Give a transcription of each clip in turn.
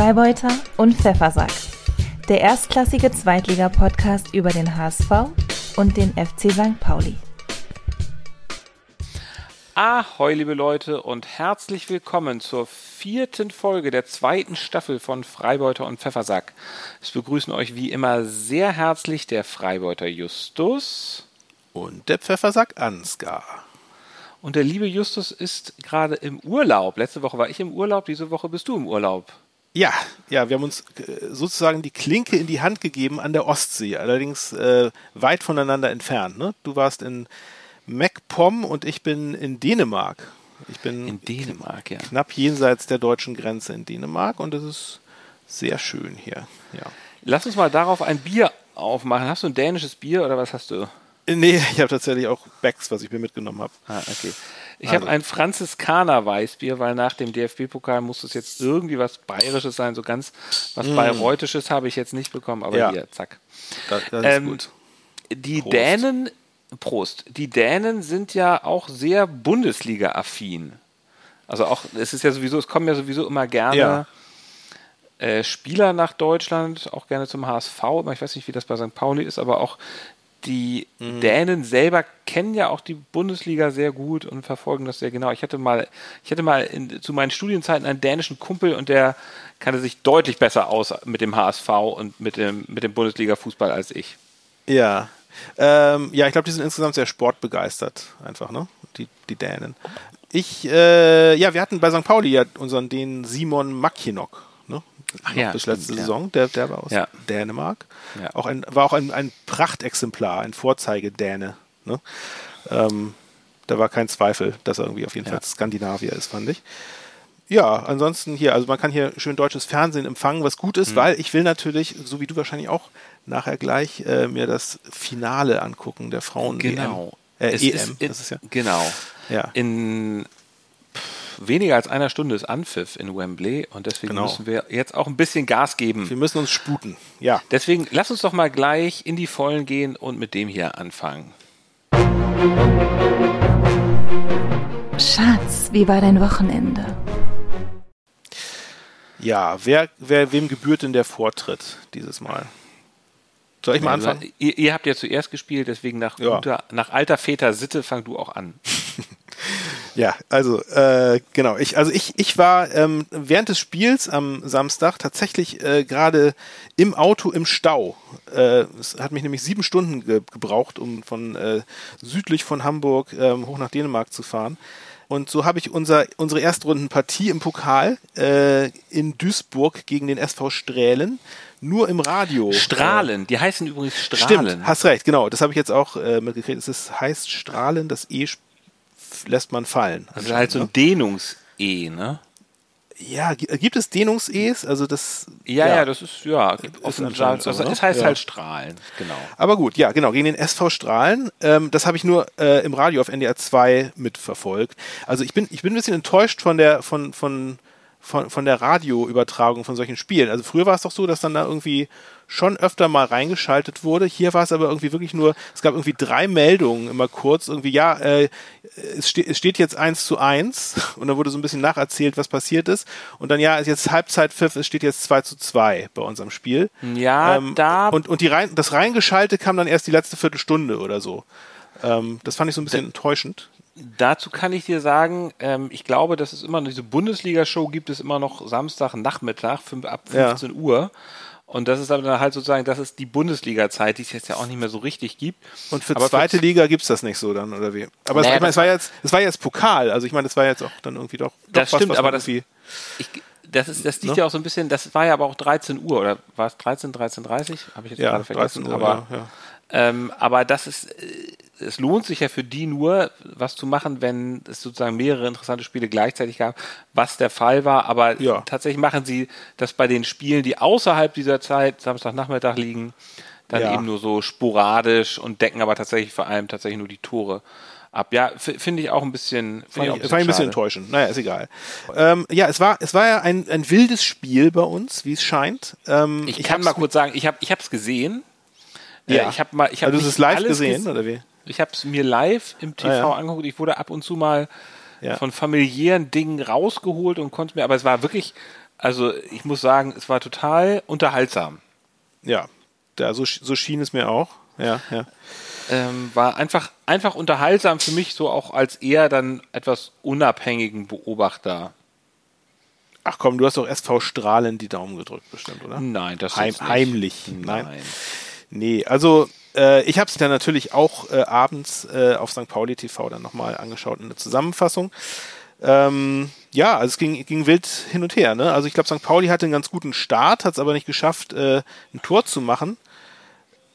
Freibeuter und Pfeffersack. Der erstklassige Zweitliga-Podcast über den HSV und den FC St. Pauli. Ahoi, liebe Leute, und herzlich willkommen zur vierten Folge der zweiten Staffel von Freibeuter und Pfeffersack. Es begrüßen euch wie immer sehr herzlich der Freibeuter Justus und der Pfeffersack Ansgar. Und der liebe Justus ist gerade im Urlaub. Letzte Woche war ich im Urlaub, diese Woche bist du im Urlaub. Ja, ja, wir haben uns äh, sozusagen die Klinke in die Hand gegeben an der Ostsee, allerdings äh, weit voneinander entfernt. Ne? Du warst in MacPom und ich bin in Dänemark. Ich bin in Dänemark, ja. Knapp jenseits der deutschen Grenze in Dänemark und es ist sehr schön hier. Ja. Lass uns mal darauf ein Bier aufmachen. Hast du ein dänisches Bier oder was hast du? Nee, ich habe tatsächlich auch Becks, was ich mir mitgenommen habe. Ah, okay. Ich also. habe ein Franziskaner Weißbier, weil nach dem DFB-Pokal muss es jetzt irgendwie was Bayerisches sein. So ganz was mm. Bayreuthisches habe ich jetzt nicht bekommen, aber ja. hier, zack. Das, das ähm, ist gut. Die Prost. Dänen, Prost, die Dänen sind ja auch sehr Bundesliga-affin. Also auch, es ist ja sowieso, es kommen ja sowieso immer gerne ja. äh, Spieler nach Deutschland, auch gerne zum HSV. Ich weiß nicht, wie das bei St. Pauli ist, aber auch die mhm. Dänen selber kennen ja auch die Bundesliga sehr gut und verfolgen das sehr genau. Ich hatte mal, ich hatte mal in, zu meinen Studienzeiten einen dänischen Kumpel und der kannte sich deutlich besser aus mit dem HSV und mit dem, mit dem Bundesliga-Fußball als ich. Ja. Ähm, ja, ich glaube, die sind insgesamt sehr sportbegeistert, einfach, ne? Die, die Dänen. Ich, äh, ja, wir hatten bei St. Pauli ja unseren den Simon Makinok Ach ja, bis letzte stimmt, Saison, der, der war aus ja. Dänemark. Ja. Auch ein, war auch ein, ein Prachtexemplar, ein Vorzeigedäne. Ne? Ähm, da war kein Zweifel, dass er irgendwie auf jeden Fall Skandinavier ist, fand ich. Ja, ansonsten hier, also man kann hier schön deutsches Fernsehen empfangen, was gut ist, mhm. weil ich will natürlich, so wie du wahrscheinlich auch, nachher gleich äh, mir das Finale angucken der Frauen. Genau. Äh, EM. Ist, in, ja. Genau. Ja. In weniger als einer Stunde ist Anpfiff in Wembley und deswegen genau. müssen wir jetzt auch ein bisschen Gas geben. Wir müssen uns sputen, ja. Deswegen lass uns doch mal gleich in die Vollen gehen und mit dem hier anfangen. Schatz, wie war dein Wochenende? Ja, wer, wer, wem gebührt denn der Vortritt dieses Mal? Soll ich mal anfangen? Ihr, ihr habt ja zuerst gespielt, deswegen nach, ja. guter, nach alter Väter Sitte fang du auch an. Ja, also äh, genau. Ich, also ich, ich war ähm, während des Spiels am Samstag tatsächlich äh, gerade im Auto im Stau. Äh, es hat mich nämlich sieben Stunden ge gebraucht, um von äh, südlich von Hamburg ähm, hoch nach Dänemark zu fahren. Und so habe ich unser, unsere Erstrundenpartie im Pokal äh, in Duisburg gegen den SV Strählen nur im Radio. Strahlen, die heißen übrigens Strahlen. Stimmt, hast recht, genau. Das habe ich jetzt auch äh, mitgekriegt. Es ist, heißt Strahlen, das E lässt man fallen. Also halt so ein? Dehnungs-E, ne? Ja, gibt es Dehnungs-Es? Also das. Ja, ja, ja, das ist, ja, ist anscheinend so, also, ne? Es heißt ja. halt Strahlen, genau. Aber gut, ja, genau, gegen den SV Strahlen. Ähm, das habe ich nur äh, im Radio auf NDR 2 mitverfolgt. Also ich bin, ich bin ein bisschen enttäuscht von der, von, von, von, von der Radioübertragung von solchen Spielen. Also früher war es doch so, dass dann da irgendwie schon öfter mal reingeschaltet wurde. Hier war es aber irgendwie wirklich nur, es gab irgendwie drei Meldungen immer kurz, irgendwie, ja, äh, es, ste es steht jetzt eins zu eins und dann wurde so ein bisschen nacherzählt, was passiert ist. Und dann, ja, ist jetzt Halbzeitpfiff, es steht jetzt zwei zu zwei bei unserem Spiel. Ja, ähm, da. Und, und die rein, das Reingeschaltet kam dann erst die letzte Viertelstunde oder so. Ähm, das fand ich so ein bisschen da, enttäuschend. Dazu kann ich dir sagen, ähm, ich glaube, dass es immer diese Bundesliga-Show gibt es immer noch Samstag Nachmittag ab 15 ja. Uhr. Und das ist dann halt sozusagen, das ist die Bundesliga-Zeit, die es jetzt ja auch nicht mehr so richtig gibt. Und für aber zweite für Liga gibt es das nicht so dann, oder wie? Aber naja, es, ich meine, es war jetzt, es war jetzt Pokal, also ich meine, das war jetzt auch dann irgendwie doch. doch das was, stimmt, was aber das, ich, das ist, das liegt ne? ja auch so ein bisschen, das war ja aber auch 13 Uhr, oder war es 13, 13.30 Habe ich jetzt ja, gerade vergessen. Uhr, aber, ja, ja. Ähm, aber das ist, äh, es lohnt sich ja für die nur, was zu machen, wenn es sozusagen mehrere interessante Spiele gleichzeitig gab, was der Fall war. Aber ja. tatsächlich machen sie das bei den Spielen, die außerhalb dieser Zeit, Samstagnachmittag liegen, dann ja. eben nur so sporadisch und decken aber tatsächlich vor allem tatsächlich nur die Tore ab. Ja, finde ich auch ein bisschen, fand ich, ich, ein bisschen enttäuschend. Naja, ist egal. Ähm, ja, es war, es war ja ein, ein wildes Spiel bei uns, wie es scheint. Ähm, ich, ich kann mal kurz sagen, ich habe, ich es gesehen. Äh, ja. ich habe mal, ich habe also, du es live gesehen oder wie? Ich habe es mir live im TV ah, ja. angeguckt. Ich wurde ab und zu mal ja. von familiären Dingen rausgeholt und konnte mir, aber es war wirklich Also ich muss sagen, es war total unterhaltsam. Ja, da, so, so schien es mir auch. Ja, ja. Ähm, war einfach, einfach unterhaltsam für mich, so auch als eher dann etwas unabhängigen Beobachter. Ach komm, du hast doch SV Strahlen die Daumen gedrückt, bestimmt, oder? Nein, das Heim, jetzt nicht. Heimlich. Nein. Nein. Nee, also äh, ich habe es dann natürlich auch äh, abends äh, auf St. Pauli TV dann nochmal angeschaut in der Zusammenfassung. Ähm, ja, also es ging, ging wild hin und her. Ne? Also ich glaube, St. Pauli hatte einen ganz guten Start, hat es aber nicht geschafft, äh, ein Tor zu machen.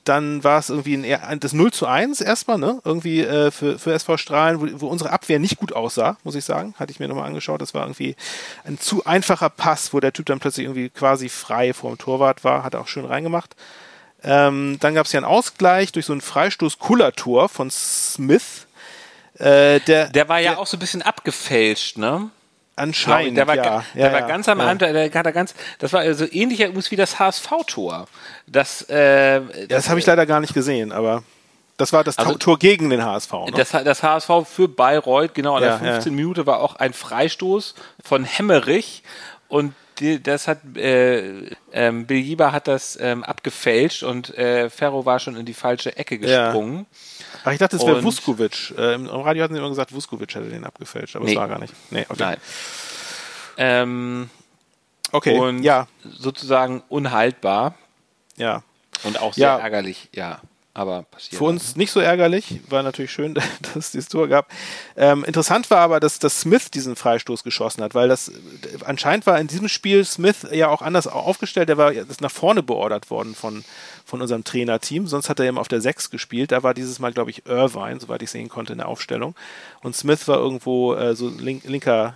Dann war es irgendwie ein, das 0 zu 1 erstmal, ne? Irgendwie äh, für, für SV Strahlen, wo, wo unsere Abwehr nicht gut aussah, muss ich sagen. Hatte ich mir nochmal angeschaut. Das war irgendwie ein zu einfacher Pass, wo der Typ dann plötzlich irgendwie quasi frei vor dem Torwart war. Hat er auch schön reingemacht. Ähm, dann gab es ja einen Ausgleich durch so ein Freistoß-Kullertor von Smith. Äh, der, Der war ja der, auch so ein bisschen abgefälscht, ne? anscheinend, der war, ja. ga- ja, der war ja, ganz am. Anfang, der hat er ganz, das war so ähnlich übrigens wie das HSV-Tor. Das, äh, Ja, das habe ich leider gar nicht gesehen, aber das war das Also- Tor gegen den HSV. Ne? Das, das HSV für Bayreuth, genau in der 15 Minute war auch ein Freistoß von Hemmerich und die, das hat äh, ähm, Bill Jieber hat das ähm, abgefälscht und äh, Ferro war schon in die falsche Ecke Ja. gesprungen. Ach, ich dachte, es wäre Vuskovic. Äh, Im Radio hatten sie immer gesagt, Vuskovic hätte den abgefälscht, aber es Nee. war gar nicht. Nee, okay. Nein. Ähm, Okay, und ja, sozusagen unhaltbar ja. und auch sehr Ja. ärgerlich, ja. Aber passiert. Für uns nicht so ärgerlich, war natürlich schön, dass es dieses Tor gab. Ähm, interessant war aber, dass, dass Smith diesen Freistoß geschossen hat, weil das anscheinend war in diesem Spiel Smith ja auch anders aufgestellt. Der war ist nach vorne beordert worden von, von unserem Trainerteam. Sonst hat er eben auf der 6 gespielt. Da war dieses Mal, glaube ich, Irvine, soweit ich sehen konnte, in der Aufstellung. Und Smith war irgendwo äh, so link, linker,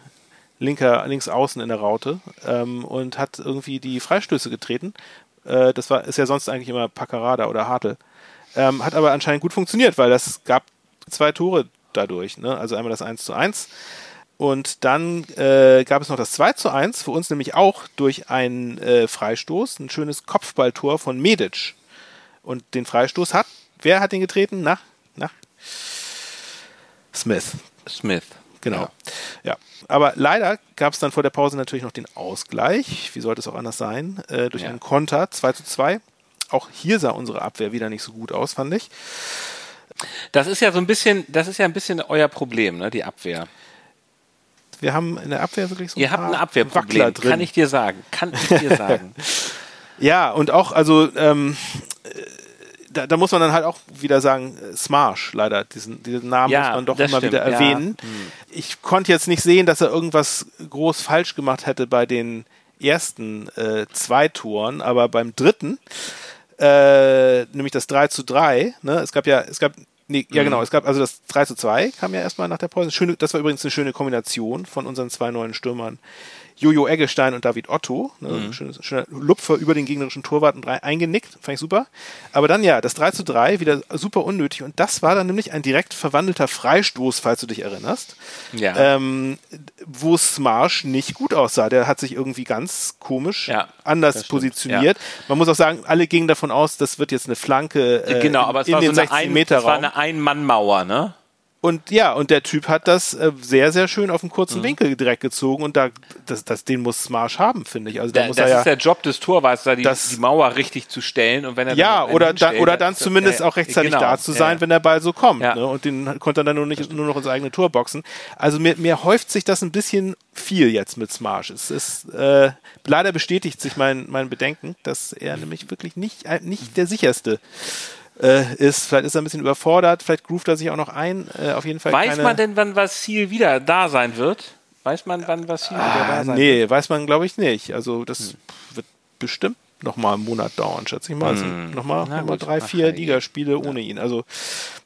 linker, links außen in der Raute ähm, und hat irgendwie die Freistöße getreten. Äh, das war, ist ja sonst eigentlich immer Paccarada oder Hartl. Ähm, hat aber anscheinend gut funktioniert, weil das gab zwei Tore dadurch. Ne? Also einmal das 1 zu 1 und dann äh, gab es noch das 2 zu 1, für uns nämlich auch durch einen äh, Freistoß, ein schönes Kopfballtor von Medic. Und den Freistoß hat, wer hat den getreten? Nach, nach Smith. Smith. Genau. Ja. Ja. Aber leider gab es dann vor der Pause natürlich noch den Ausgleich. Wie sollte es auch anders sein? Äh, durch Ja. einen Konter 2 zu 2. Auch hier sah unsere Abwehr wieder nicht so gut aus, fand ich. Das ist ja so ein bisschen, das ist ja ein bisschen euer Problem, ne, die Abwehr. Wir haben in der Abwehr wirklich so ein Ihr habt ein Wackler Abwehrproblem, drin. kann ich dir sagen. Kann ich dir sagen. Ja, und auch, also, ähm, äh, da, da muss man dann halt auch wieder sagen, äh, Smarsh, leider, diesen, diesen Namen Ja, muss man doch immer stimmt, wieder ja. erwähnen. Ich konnte jetzt nicht sehen, dass er irgendwas groß falsch gemacht hätte bei den ersten äh, zwei Toren, aber beim dritten, äh, nämlich das 3 zu 3, ne, es gab ja, es gab, nee, ja genau, es gab, also das 3 zu 2 kam ja erstmal nach der Pause. Schöne, das war übrigens eine schöne Kombination von unseren zwei neuen Stürmern. Jojo Eggestein und David Otto. Ne, Mhm. schönes, schöner Lupfer über den gegnerischen Torwart und drei eingenickt. Fand ich super. Aber dann ja, das 3 zu 3, wieder super unnötig. Und das war dann nämlich ein direkt verwandelter Freistoß, falls du dich erinnerst. Ja. Ähm, wo Smarsh nicht gut aussah. Der hat sich irgendwie ganz komisch Ja, anders positioniert. Man muss auch sagen, alle gingen davon aus, das wird jetzt eine Flanke äh, genau, aber es in war den so eine 16 ein, Meter es war Raum. eine Ein-Mann-Mauer, ne? Und ja, und der Typ hat das äh, sehr, sehr schön auf einen Mhm. kurzen Winkel direkt gezogen und da, das, das, den muss Smarsh haben, finde ich. Also da Da, muss das er ja, ist der Job des Torwarts, da die, Das- die Mauer richtig zu stellen und wenn er ja, dann oder, da, oder dann zumindest ja, auch rechtzeitig genau, da zu sein, ja. wenn der Ball so kommt. Ja. Ne? Und den konnte er dann nur, nicht, nur noch ins eigene Tor boxen. Also mir, mir häuft sich das ein bisschen viel jetzt mit Smarsh. Es ist, äh, leider bestätigt sich mein, mein Bedenken, dass er nämlich wirklich nicht, äh, nicht der sicherste äh, ist. Vielleicht ist er ein bisschen überfordert, vielleicht groovt er sich auch noch ein. Äh, auf jeden Fall Weiß man denn, wann Vasil wieder da sein wird? Weiß man, wann Vasil wieder da Ah, sein wird? nee, weiß man glaube ich nicht. Also das wird bestimmt noch mal einen Monat dauern, schätze ich mal. Also noch mal, Na noch mal drei, vier ja, Ligaspiele ohne ihn. Also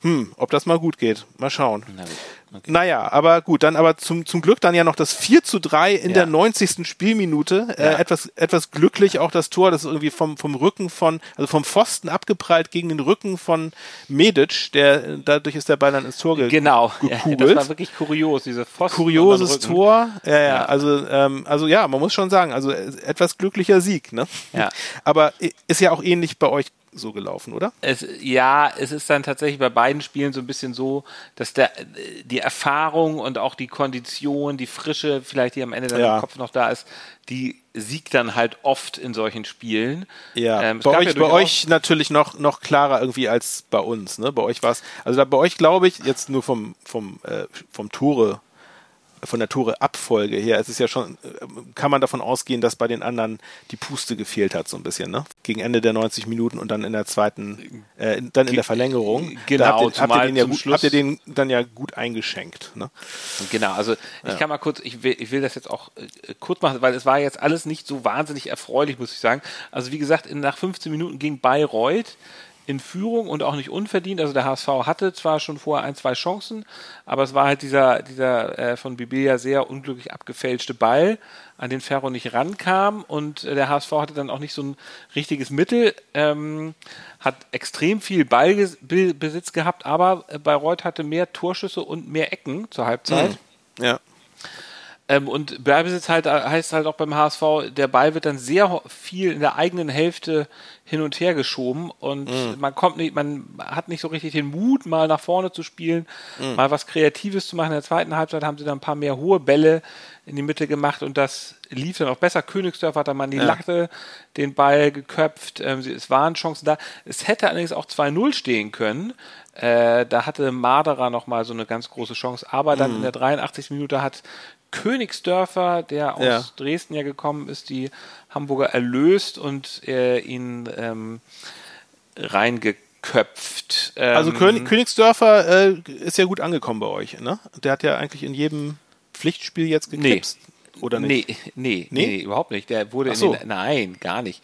hm, ob das mal gut geht. Mal schauen. Na okay. Naja, aber gut, dann aber zum, zum Glück dann ja noch das 4 zu 3 in Ja. der 90. Spielminute. Äh, Ja. etwas, etwas glücklich auch das Tor, das ist irgendwie vom, vom Rücken von, also vom Pfosten abgeprallt gegen den Rücken von Medic, der, dadurch ist der Ball dann ins Tor ge Genau, ja, das gekugelt war wirklich kurios, diese Pfosten. kurioses. Tor. Ja, ja. Also, ähm, also ja, man muss schon sagen, also äh, etwas glücklicher Sieg, ne? Ja. Aber i- ist ja auch ähnlich bei euch so gelaufen, oder? Es, ja, es ist dann tatsächlich bei beiden Spielen so ein bisschen so, dass der, die Erfahrung und auch die Kondition, die Frische, vielleicht die am Ende dann ja. im Kopf noch da ist, die siegt dann halt oft in solchen Spielen. Ja, ähm, bei, euch, ja bei euch natürlich noch, noch klarer irgendwie als bei uns. Ne? Bei euch war es, also da, bei euch glaube ich, jetzt nur vom, vom, äh, vom Tore von der Tore-Abfolge her, es ist ja schon, äh, kann man davon ausgehen, dass bei den anderen die Puste gefehlt hat, so ein bisschen, ne? Gegen Ende der 90 Minuten und dann in der zweiten, äh, dann in der Verlängerung. Genau, da habt, ihr, habt, ihr den ja gut, habt ihr den dann ja gut eingeschenkt, ne? Genau, also ich ja. kann mal kurz, ich will, ich will das jetzt auch äh, kurz machen, weil es war jetzt alles nicht so wahnsinnig erfreulich, muss ich sagen. Also wie gesagt, in, nach 15 Minuten ging Bayreuth in Führung und auch nicht unverdient. Also der HSV hatte zwar schon vorher ein, zwei Chancen, aber es war halt dieser, dieser äh, von Bibilia sehr unglücklich abgefälschte Ball, an den Ferro nicht rankam und äh, der HSV hatte dann auch nicht so ein richtiges Mittel, ähm, hat extrem viel Ballbesitz gehabt, aber äh, Bayreuth hatte mehr Torschüsse und mehr Ecken zur Halbzeit. Mhm. Ja. Ähm, und Ballbesitz halt, heißt halt auch beim HSV, der Ball wird dann sehr viel in der eigenen Hälfte hin und her geschoben und mm. man kommt nicht, man hat nicht so richtig den Mut, mal nach vorne zu spielen, mm. mal was Kreatives zu machen. In der zweiten Halbzeit haben sie dann ein paar mehr hohe Bälle in die Mitte gemacht und das lief dann auch besser. Königsdörf hat dann mal in die ja. Latte den Ball geköpft. Ähm, es waren Chancen da. Es hätte allerdings auch 2-0 stehen können. Äh, da hatte Marderer noch mal so eine ganz große Chance, aber dann mm. in der 83. Minute hat Königsdörfer, der aus ja. Dresden ja gekommen ist, die Hamburger erlöst und äh, ihn ähm, reingeköpft. Ähm, also König, Königsdörfer äh, ist ja gut angekommen bei euch, ne? Der hat ja eigentlich in jedem Pflichtspiel jetzt geknipst. Nee. Oder nicht? Nee, nee, nee, nee, überhaupt nicht. Der wurde so. den, nein, gar nicht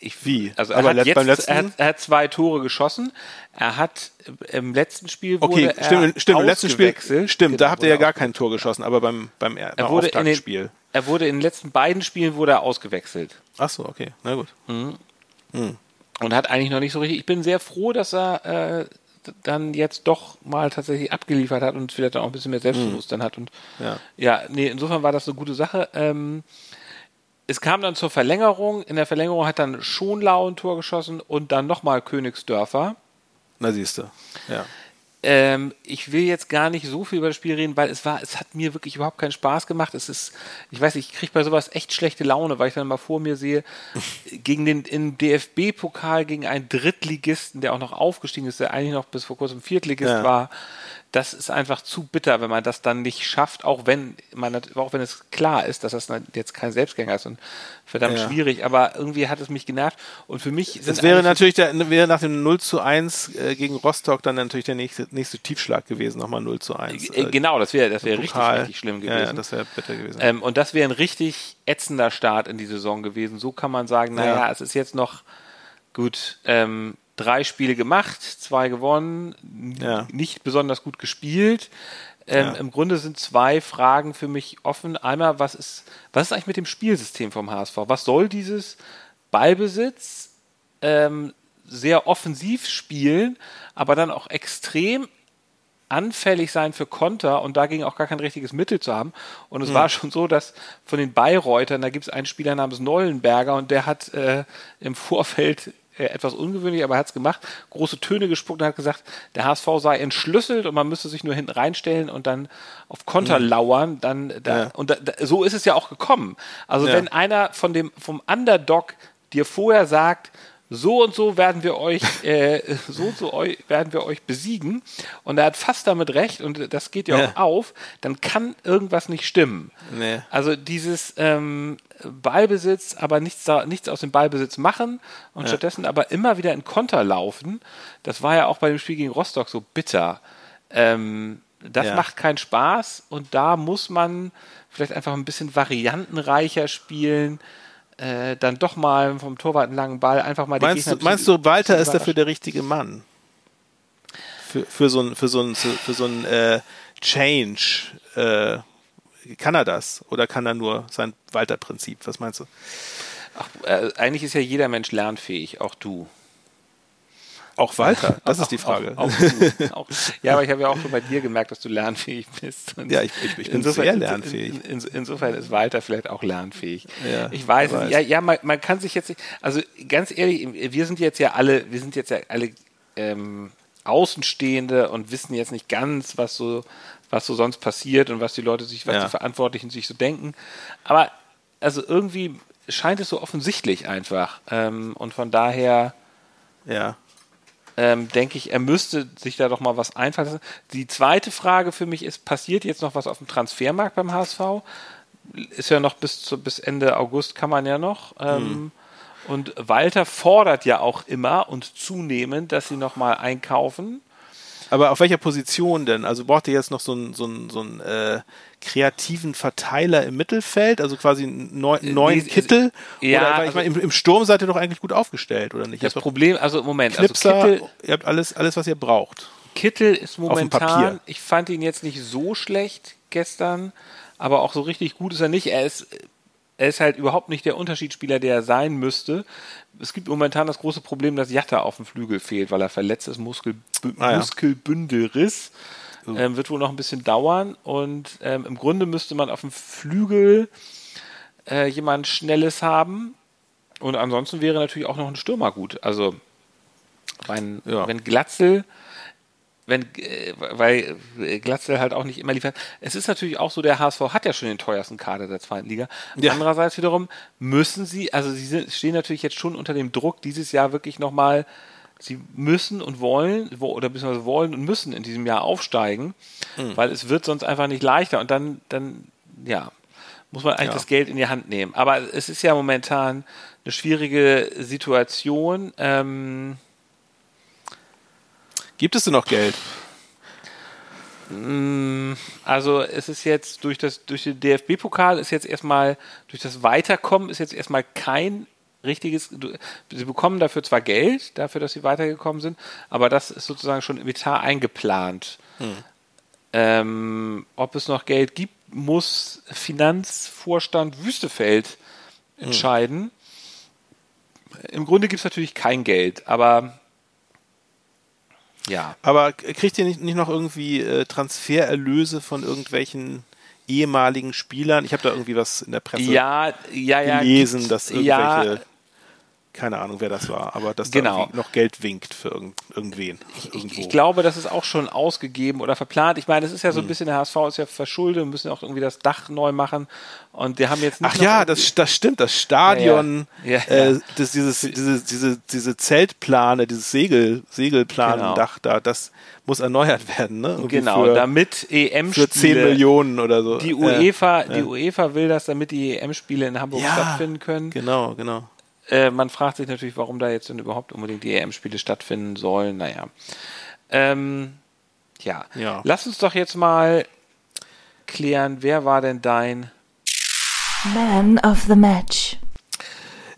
ich, Wie? Also er hat, jetzt, er, hat, er hat zwei Tore geschossen. Er hat im letzten Spiel okay, wurde stimmt, er stimmt, im letzten Spiel, stimmt, genau, da habt ihr ja gar kein Tor geschossen, aber beim beim er wurde in den, er wurde in den letzten beiden Spielen wurde er ausgewechselt. Ach so, okay, na gut. Mhm. Mhm. Und hat eigentlich noch nicht so richtig. Ich bin sehr froh, dass er äh, dann jetzt doch mal tatsächlich abgeliefert hat und vielleicht auch ein bisschen mehr Selbstbewusstsein mhm. hat. Und ja. ja, nee, insofern war das eine gute Sache. Ähm, es kam dann zur Verlängerung. In der Verlängerung hat dann Schonlau ein Tor geschossen und dann nochmal Königsdörfer. Na siehst du, ja. Ähm, ich will jetzt gar nicht so viel über das Spiel reden, weil es war, es hat mir wirklich überhaupt keinen Spaß gemacht. Es ist, ich weiß nicht, ich kriege bei sowas echt schlechte Laune, weil ich dann mal vor mir sehe, gegen den im DFB-Pokal gegen einen Drittligisten, der auch noch aufgestiegen ist, der eigentlich noch bis vor kurzem Viertligist ja. war, das ist einfach zu bitter, wenn man das dann nicht schafft, auch wenn man, auch wenn es klar ist, dass das jetzt kein Selbstgänger ist und verdammt ja. schwierig, aber irgendwie hat es mich genervt und für mich Das wäre natürlich der, wäre nach dem 0 zu 1 äh, gegen Rostock dann natürlich der nächste, nächste Tiefschlag gewesen, nochmal 0 zu 1. Äh, genau, das wäre, das wäre richtig, richtig schlimm gewesen. Ja, das wäre bitter gewesen. Ähm, und das wäre ein richtig ätzender Start in die Saison gewesen. So kann man sagen, naja, ja. es ist jetzt noch gut, ähm, drei Spiele gemacht, zwei gewonnen, ja. nicht besonders gut gespielt. Ähm, ja. Im Grunde sind zwei Fragen für mich offen. Einmal, was ist, was ist eigentlich mit dem Spielsystem vom HSV? Was soll dieses Ballbesitz ähm, sehr offensiv spielen, aber dann auch extrem anfällig sein für Konter und dagegen auch gar kein richtiges Mittel zu haben. Und es mhm. war schon so, dass von den Bayreutern, da gibt es einen Spieler namens Neulenberger und der hat äh, im Vorfeld etwas ungewöhnlich, aber er hat es gemacht, große Töne gespuckt und hat gesagt, der HSV sei entschlüsselt und man müsste sich nur hinten reinstellen und dann auf Konter mhm. lauern. Dann da, ja. Und da, so ist es ja auch gekommen. Also ja. wenn einer von dem vom Underdog dir vorher sagt, so und so werden wir euch, äh, so und so eu werden wir euch besiegen. Und er hat fast damit recht, und das geht ja, ja. auch auf, dann kann irgendwas nicht stimmen. Nee. Also dieses ähm, Ballbesitz, aber nichts, nichts aus dem Ballbesitz machen und ja. stattdessen aber immer wieder in Konter laufen, das war ja auch bei dem Spiel gegen Rostock so bitter. Ähm, das ja. macht keinen Spaß und da muss man vielleicht einfach ein bisschen variantenreicher spielen äh, dann doch mal vom Torwart einen langen Ball einfach mal meinst Gegner du, Meinst du, Walter ist dafür der richtige Mann? Für, für so ein, für so ein, für so ein äh, Change. Äh, kann er das? Oder kann er nur sein Walter-Prinzip? Was meinst du? Ach, äh, eigentlich ist ja jeder Mensch lernfähig, auch du. Auch Walter, das ist die Frage. Auch, auch, ja, aber ich habe ja auch schon bei dir gemerkt, dass du lernfähig bist. Und ja, ich, ich, ich bin insofern, sehr lernfähig. In, in, insofern ist Walter vielleicht auch lernfähig. Ja, ich weiß, weiß. ja, ja man, man, kann sich jetzt, nicht, also ganz ehrlich, wir sind jetzt ja alle, wir sind jetzt ja alle ähm, Außenstehende und wissen jetzt nicht ganz, was so, was so sonst passiert und was die Leute sich, was ja. die Verantwortlichen sich so denken. Aber also irgendwie scheint es so offensichtlich einfach. Ähm, und von daher ja. Ähm, denke ich, er müsste sich da doch mal was einfallen lassen. Die zweite Frage für mich ist, passiert jetzt noch was auf dem Transfermarkt beim HSV? Ist ja noch bis, zu, bis Ende August kann man ja noch. Ähm, hm. Und Walter fordert ja auch immer und zunehmend, dass sie nochmal einkaufen. Aber auf welcher Position denn? Also braucht ihr jetzt noch so einen so einen, so einen äh, kreativen Verteiler im Mittelfeld, also quasi einen neu, äh, neuen Kittel? Ja, oder, also ich meine, im, im, Sturm seid ihr doch eigentlich gut aufgestellt, oder nicht? Das Problem, also Moment, also Knipser, also Kittel, ihr habt alles, alles, was ihr braucht. Kittel ist momentan, ich fand ihn jetzt nicht so schlecht gestern, aber auch so richtig gut ist er nicht. Er ist er ist halt überhaupt nicht der Unterschiedsspieler, der er sein müsste. Es gibt momentan das große Problem, dass Jatta auf dem Flügel fehlt, weil er verletzt ist, Muskel, ah, ja. Muskelbündelriss. Oh. Ähm, wird wohl noch ein bisschen dauern und ähm, im Grunde müsste man auf dem Flügel äh, jemand Schnelles haben und ansonsten wäre natürlich auch noch ein Stürmer gut. Also wenn, ja. wenn Glatzel wenn, äh, weil Glatzel halt auch nicht immer liefert. Es ist natürlich auch so, der HSV hat ja schon den teuersten Kader der zweiten Liga. Ja. Andererseits wiederum müssen sie, also sie sind, stehen natürlich jetzt schon unter dem Druck, dieses Jahr wirklich nochmal, sie müssen und wollen, oder beziehungsweise wollen und müssen in diesem Jahr aufsteigen, mhm. weil es wird sonst einfach nicht leichter und dann, dann, ja, muss man eigentlich ja. das Geld in die Hand nehmen. Aber es ist ja momentan eine schwierige Situation. Ähm, Gibt es denn noch Geld? Mm, also es ist jetzt durch das durch den DFB-Pokal ist jetzt erstmal durch das Weiterkommen ist jetzt erstmal kein richtiges. Sie bekommen dafür zwar Geld, dafür, dass sie weitergekommen sind, aber das ist sozusagen schon im Etat eingeplant. Hm. Ähm, ob es noch Geld gibt, muss Finanzvorstand Wüstefeld hm. entscheiden. Hm. Im Grunde gibt es natürlich kein Geld, aber ja. Aber kriegt ihr nicht, nicht noch irgendwie äh, Transfererlöse von irgendwelchen ehemaligen Spielern? Ich habe da irgendwie was in der Presse ja, ja, ja, gelesen, dass irgendwelche keine Ahnung, wer das war, aber dass genau. da noch Geld winkt für irgend, irgendwen. Ich, ich, glaube, das ist auch schon ausgegeben oder verplant. Ich meine, es ist ja so ein hm. bisschen, der HSV ist ja verschuldet, müssen auch irgendwie das Dach neu machen und wir haben jetzt nicht Ach ja, das, das stimmt, das Stadion, ja, ja. Äh, das, dieses, diese, diese, diese Zeltplane, dieses Segel, Segelplanendach genau. da, das muss erneuert werden, ne? Irgendwie genau, für, damit EM-Spiele. Für 10 Millionen oder so. Die UEFA, äh, die UEFA will das, damit die EM-Spiele in Hamburg stattfinden können. Genau, genau. Äh, man fragt sich natürlich, warum da jetzt denn überhaupt unbedingt die EM-Spiele stattfinden sollen. Naja. Ähm, ja. ja. Lass uns doch jetzt mal klären, wer war denn dein Man of the Match?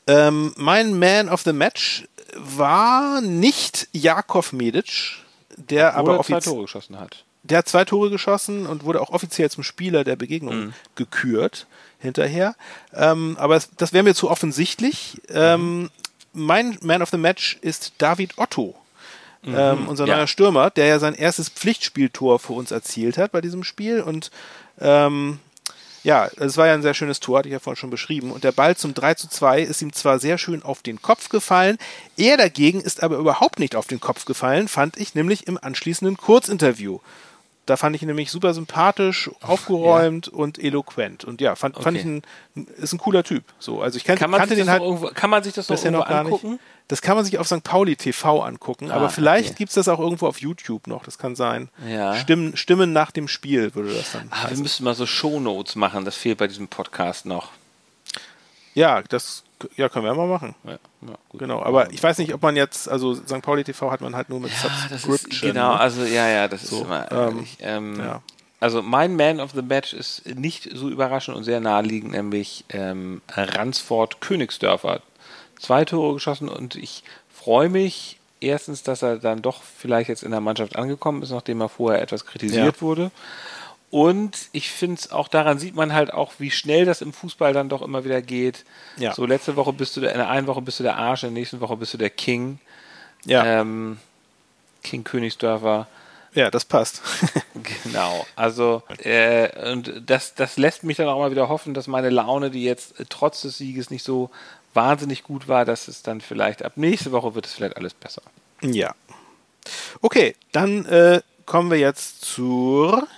Ähm, mein Man of the Match war nicht Jakov Medic, der Obwohl aber zwei Tore geschossen hat. Der hat zwei Tore geschossen und wurde auch offiziell zum Spieler der Begegnung mhm. gekürt hinterher. Ähm, aber es, das wäre mir zu offensichtlich. Ähm, mein Man of the Match ist David Otto. Mhm, ähm, unser ja. neuer Stürmer, der ja sein erstes Pflichtspieltor für uns erzielt hat bei diesem Spiel. Und ähm, ja, es war ja ein sehr schönes Tor, hatte ich ja vorhin schon beschrieben. Und der Ball zum 3 zu 2 ist ihm zwar sehr schön auf den Kopf gefallen, er dagegen ist aber überhaupt nicht auf den Kopf gefallen, fand ich nämlich im anschließenden Kurzinterview. Da fand ich ihn nämlich super sympathisch, aufgeräumt ja. und eloquent. Und ja, fand, okay. fand ich ein, ist ein cooler Typ. So, also ich kann, kann kannte den halt. Irgendwo, kann man sich das noch irgendwo noch angucken? Nicht. Das kann man sich auf St. Pauli TV angucken, ah, aber vielleicht okay. gibt's das auch irgendwo auf YouTube noch, das kann sein. Ja. Stimmen, Stimmen nach dem Spiel würde das dann. Ah, wir müssen mal so Shownotes machen, das fehlt bei diesem Podcast noch. Ja, das ja, können wir mal machen. Ja, ja, genau, aber ich weiß nicht, ob man jetzt, also St. Pauli TV hat man halt nur mit ja, Subscription. Ist, genau, ne? also ja, ja, das so, ist immer ähm, ähm, ja. Also mein Man of the Match ist nicht so überraschend und sehr naheliegend, nämlich ähm, Ransford Königsdörfer. Zwei Tore geschossen und ich freue mich erstens, dass er dann doch vielleicht jetzt in der Mannschaft angekommen ist, nachdem er vorher etwas kritisiert wurde. Und ich finde es auch daran sieht man halt auch, wie schnell das im Fußball dann doch immer wieder geht. Ja. So letzte Woche bist du der, in der einen Woche bist du der Arsch, in der nächsten Woche bist du der King. Ja. Ähm, King Königsdörfer. Ja, das passt. genau. Also, äh, und das, das lässt mich dann auch mal wieder hoffen, dass meine Laune, die jetzt äh, trotz des Sieges nicht so wahnsinnig gut war, dass es dann vielleicht ab nächste Woche wird es vielleicht alles besser. Ja. Okay, dann äh, kommen wir jetzt zur.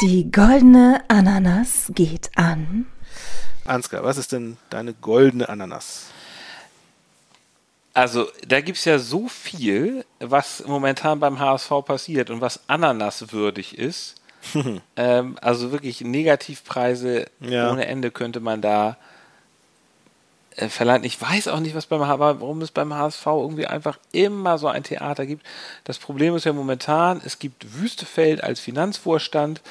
Die goldene Ananas geht an. Ansgar, was ist denn deine goldene Ananas? Also, da gibt es ja so viel, was momentan beim HSV passiert und was ananaswürdig ist. ähm, also wirklich Negativpreise ja. ohne Ende könnte man da äh, verleihen. Ich weiß auch nicht, was beim warum es beim HSV irgendwie einfach immer so ein Theater gibt. Das Problem ist ja momentan, es gibt Wüstefeld als Finanzvorstand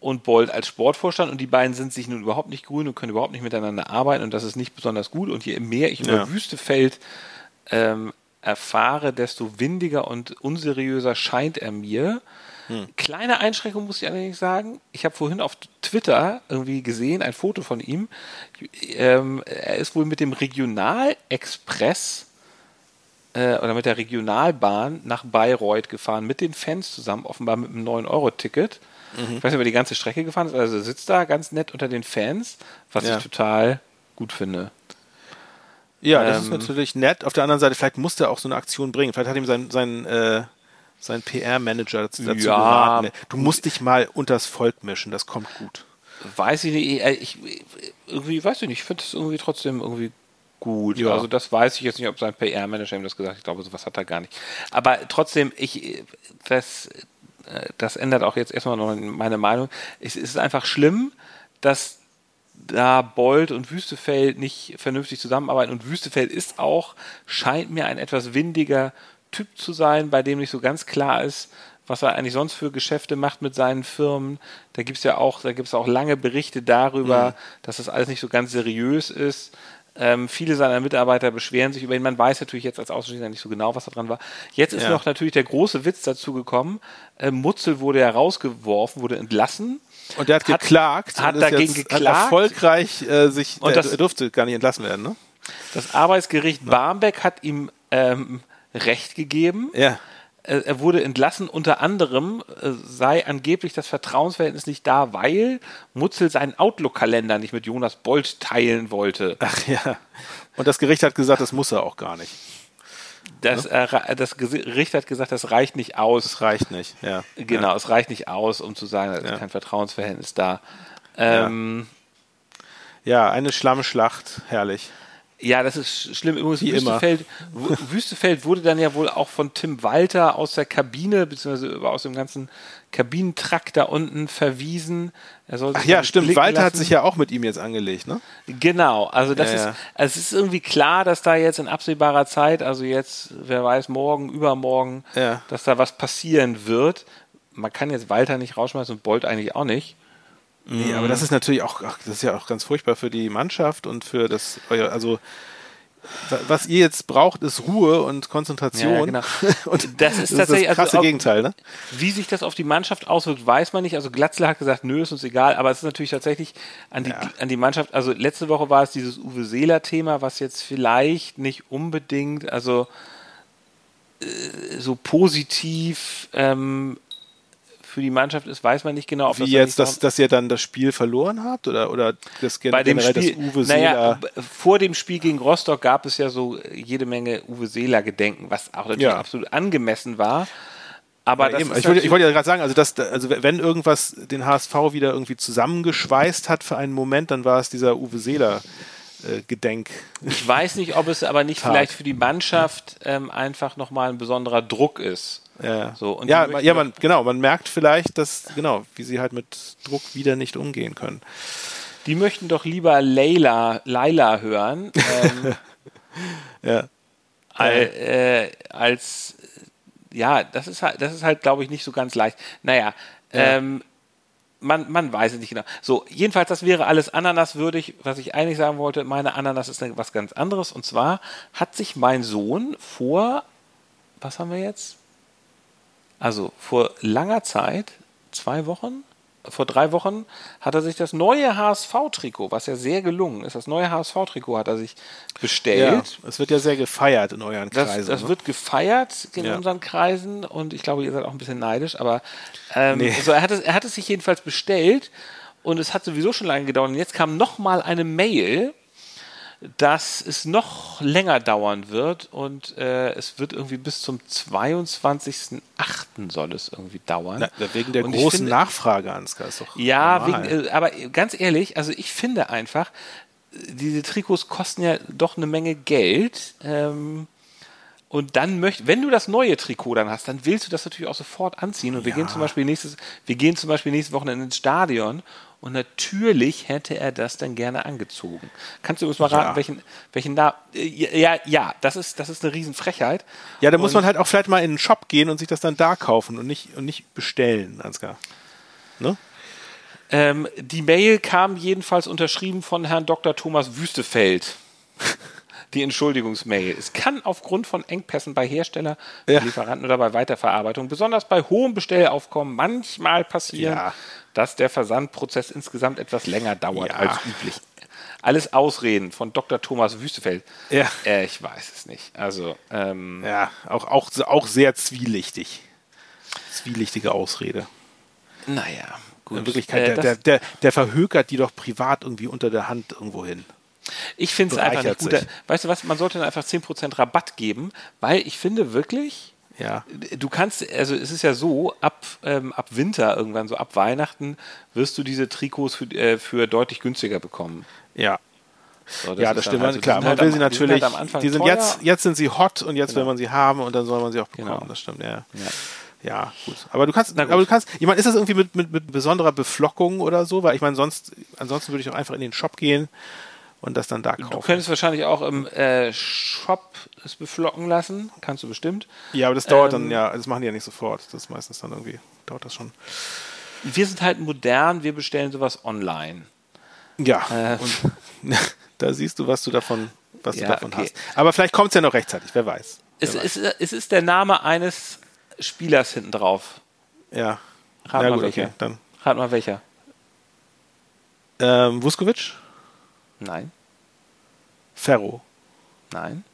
und Bold als Sportvorstand und die beiden sind sich nun überhaupt nicht grün und können überhaupt nicht miteinander arbeiten und das ist nicht besonders gut. Und je mehr ich über ja. Wüstefeld ähm, erfahre, desto windiger und unseriöser scheint er mir. Hm. Kleine Einschränkung muss ich allerdings sagen. Ich habe vorhin auf Twitter irgendwie gesehen, ein Foto von ihm. Ähm, er ist wohl mit dem Regionalexpress äh, oder mit der Regionalbahn nach Bayreuth gefahren, mit den Fans zusammen, offenbar mit einem 9-Euro-Ticket. Mhm. Ich weiß nicht, ob er die ganze Strecke gefahren ist. Also sitzt da ganz nett unter den Fans, was ja. ich total gut finde. Ja, das ähm, ist natürlich nett. Auf der anderen Seite, vielleicht muss er auch so eine Aktion bringen. Vielleicht hat ihm sein, sein, äh, sein PR-Manager dazu, ja, geraten. Du musst dich mal unters Volk mischen, das kommt gut. Weiß ich nicht. Ich, irgendwie, weiß ich nicht, ich finde es irgendwie trotzdem irgendwie gut. Ja. Also das weiß ich jetzt nicht, ob sein PR-Manager ihm das gesagt hat. Ich glaube, sowas hat er gar nicht. Aber trotzdem, ich, das, äh, das ändert auch jetzt erstmal noch meine Meinung. Es ist einfach schlimm, dass da Bold und Wüstefeld nicht vernünftig zusammenarbeiten. Und Wüstefeld ist auch, scheint mir ein etwas windiger Typ zu sein, bei dem nicht so ganz klar ist, was er eigentlich sonst für Geschäfte macht mit seinen Firmen. Da gibt es ja auch, da gibt es auch lange Berichte darüber, mhm. dass das alles nicht so ganz seriös ist. Ähm, viele seiner Mitarbeiter beschweren sich über ihn. Man weiß natürlich jetzt als Außenstehender nicht so genau, was da dran war. Jetzt ist ja. noch natürlich der große Witz dazu gekommen. Äh, Mutzel wurde herausgeworfen, wurde entlassen. Und der hat, hat geklagt. Hat dagegen geklagt. Hat erfolgreich äh, sich, und das, er durfte gar nicht entlassen werden, ne? Das Arbeitsgericht ja. Barmbek hat ihm ähm, Recht gegeben. Ja. Er wurde entlassen, unter anderem äh, sei angeblich das Vertrauensverhältnis nicht da, weil Mutzel seinen Outlook-Kalender nicht mit Jonas Bolt teilen wollte. Ach ja. Und das Gericht hat gesagt, das muss er auch gar nicht. Das, ne? äh, das Gericht hat gesagt, das reicht nicht aus. Das reicht nicht, ja. Genau, ja. es reicht nicht aus, um zu sagen, da ist ja. kein Vertrauensverhältnis da. Ähm, ja. ja, eine Schlammschlacht, herrlich. Ja, das ist schlimm. Übrigens, Wie Wüstefeld, Wüstefeld wurde dann ja wohl auch von Tim Walter aus der Kabine, beziehungsweise aus dem ganzen Kabinentrakt da unten verwiesen. Ach ja, stimmt. Walter lassen. hat sich ja auch mit ihm jetzt angelegt, ne? Genau. Also das ja, ist, also es ist irgendwie klar, dass da jetzt in absehbarer Zeit, also jetzt, wer weiß, morgen, übermorgen, ja. dass da was passieren wird. Man kann jetzt Walter nicht rausschmeißen und Bolt eigentlich auch nicht. Nee, aber das ist natürlich auch, ach, das ist ja auch ganz furchtbar für die Mannschaft und für das, also was ihr jetzt braucht, ist Ruhe und Konzentration. Ja, genau. und das ist das tatsächlich das krasse also, Gegenteil, ne? Wie sich das auf die Mannschaft auswirkt, weiß man nicht. Also Glatzler hat gesagt, nö, ist uns egal, aber es ist natürlich tatsächlich an die, ja. an die Mannschaft. Also letzte Woche war es dieses Uwe Seeler-Thema, was jetzt vielleicht nicht unbedingt, also äh, so positiv ähm, für die Mannschaft ist, weiß man nicht genau, ob Wie das jetzt, dass, dass ihr dann das Spiel verloren habt oder, oder das generell Bei dem Spiel, das Uwe naja, vor dem Spiel gegen Rostock gab es ja so jede Menge Uwe Seeler Gedenken, was auch natürlich ja. absolut angemessen war. Aber ja, ich wollte, ich wollte ja gerade sagen, also, das, also wenn irgendwas den HSV wieder irgendwie zusammengeschweißt hat für einen Moment, dann war es dieser Uwe Seeler. Äh, Gedenk. Ich weiß nicht, ob es aber nicht Tag. vielleicht für die Mannschaft ähm, einfach nochmal ein besonderer Druck ist. Ja, so, und ja, ja man, genau, man merkt vielleicht, dass, genau, wie sie halt mit Druck wieder nicht umgehen können. Die möchten doch lieber Leila, Laila hören. Ähm, ja. Al, äh, als, ja, das ist halt, das ist halt, glaube ich, nicht so ganz leicht. Naja, ja. ähm, man, man weiß es nicht genau. So, jedenfalls, das wäre alles ananaswürdig. Was ich eigentlich sagen wollte, meine Ananas ist was ganz anderes. Und zwar hat sich mein Sohn vor, was haben wir jetzt? Also vor langer Zeit, zwei Wochen, vor drei Wochen hat er sich das neue HSV-Trikot, was ja sehr gelungen ist, das neue HSV-Trikot hat er sich bestellt. Ja, es wird ja sehr gefeiert in euren Kreisen. Das, das ne? wird gefeiert in ja. unseren Kreisen und ich glaube, ihr seid auch ein bisschen neidisch, aber ähm, nee. also er, hat es, er hat es sich jedenfalls bestellt und es hat sowieso schon lange gedauert und jetzt kam nochmal eine Mail dass es noch länger dauern wird und äh, es wird irgendwie bis zum 22.08. soll es irgendwie dauern. Na, wegen der und großen finde, Nachfrage, Ansgar, ist doch Ja, wegen, äh, aber ganz ehrlich, also ich finde einfach, diese Trikots kosten ja doch eine Menge Geld. Ähm, und dann möchte, wenn du das neue Trikot dann hast, dann willst du das natürlich auch sofort anziehen. Und wir gehen zum Beispiel nächstes, wir gehen zum Beispiel nächste Woche ins Stadion und natürlich hätte er das dann gerne angezogen. Kannst du uns mal raten, ja. welchen, welchen Namen? Äh, ja, ja, das ist, das ist eine Riesenfrechheit. Ja, da muss man halt auch vielleicht mal in den Shop gehen und sich das dann da kaufen und nicht, und nicht bestellen, Ansgar. Ne? Ähm, die Mail kam jedenfalls unterschrieben von Herrn Dr. Thomas Wüstefeld. die Entschuldigungsmail. Es kann aufgrund von Engpässen bei Hersteller, ja. Lieferanten oder bei Weiterverarbeitung, besonders bei hohem Bestellaufkommen, manchmal passieren, ja dass der Versandprozess insgesamt etwas länger dauert ja. als üblich. Alles Ausreden von Dr. Thomas Wüstefeld. Ja. Äh, ich weiß es nicht. Also, ähm, ja, auch, auch, auch sehr zwielichtig. Zwielichtige Ausrede. Naja, gut. In Wirklichkeit, äh, der, der, der, der verhökert die doch privat irgendwie unter der Hand irgendwo hin. Ich finde es einfach nicht gut. Weißt du was, man sollte dann einfach 10% Rabatt geben, weil ich finde wirklich, ja. Du kannst, also es ist ja so, ab, ähm, ab Winter irgendwann, so ab Weihnachten, wirst du diese Trikots für, äh, für deutlich günstiger bekommen. Ja. So, das ja, das stimmt. Halt, klar, man halt will am, sie natürlich, die sind, halt die sind jetzt, jetzt sind sie hot und jetzt genau. will man sie haben und dann soll man sie auch bekommen. Genau. Das stimmt, ja. ja. Ja, gut. Aber du kannst, aber du kannst, ich meine, ist das irgendwie mit, mit, mit besonderer Beflockung oder so? Weil ich meine, sonst, ansonsten würde ich auch einfach in den Shop gehen und das dann da kaufen. Du könntest wahrscheinlich auch im äh, Shop es beflocken lassen. Kannst du bestimmt. Ja, aber das dauert ähm, dann ja, das machen die ja nicht sofort. Das ist meistens dann irgendwie, dauert das schon. Wir sind halt modern, wir bestellen sowas online. Ja, äh, und da siehst du, was du davon, was ja, du davon okay. hast. Aber vielleicht kommt es ja noch rechtzeitig, wer weiß. Wer es, weiß. Ist, es ist der Name eines Spielers hinten drauf. Ja. Rat ja, mal gut, welcher. Okay, dann. Rat mal welcher. Ähm, Vuskovic? Nein. Ferro? Nein.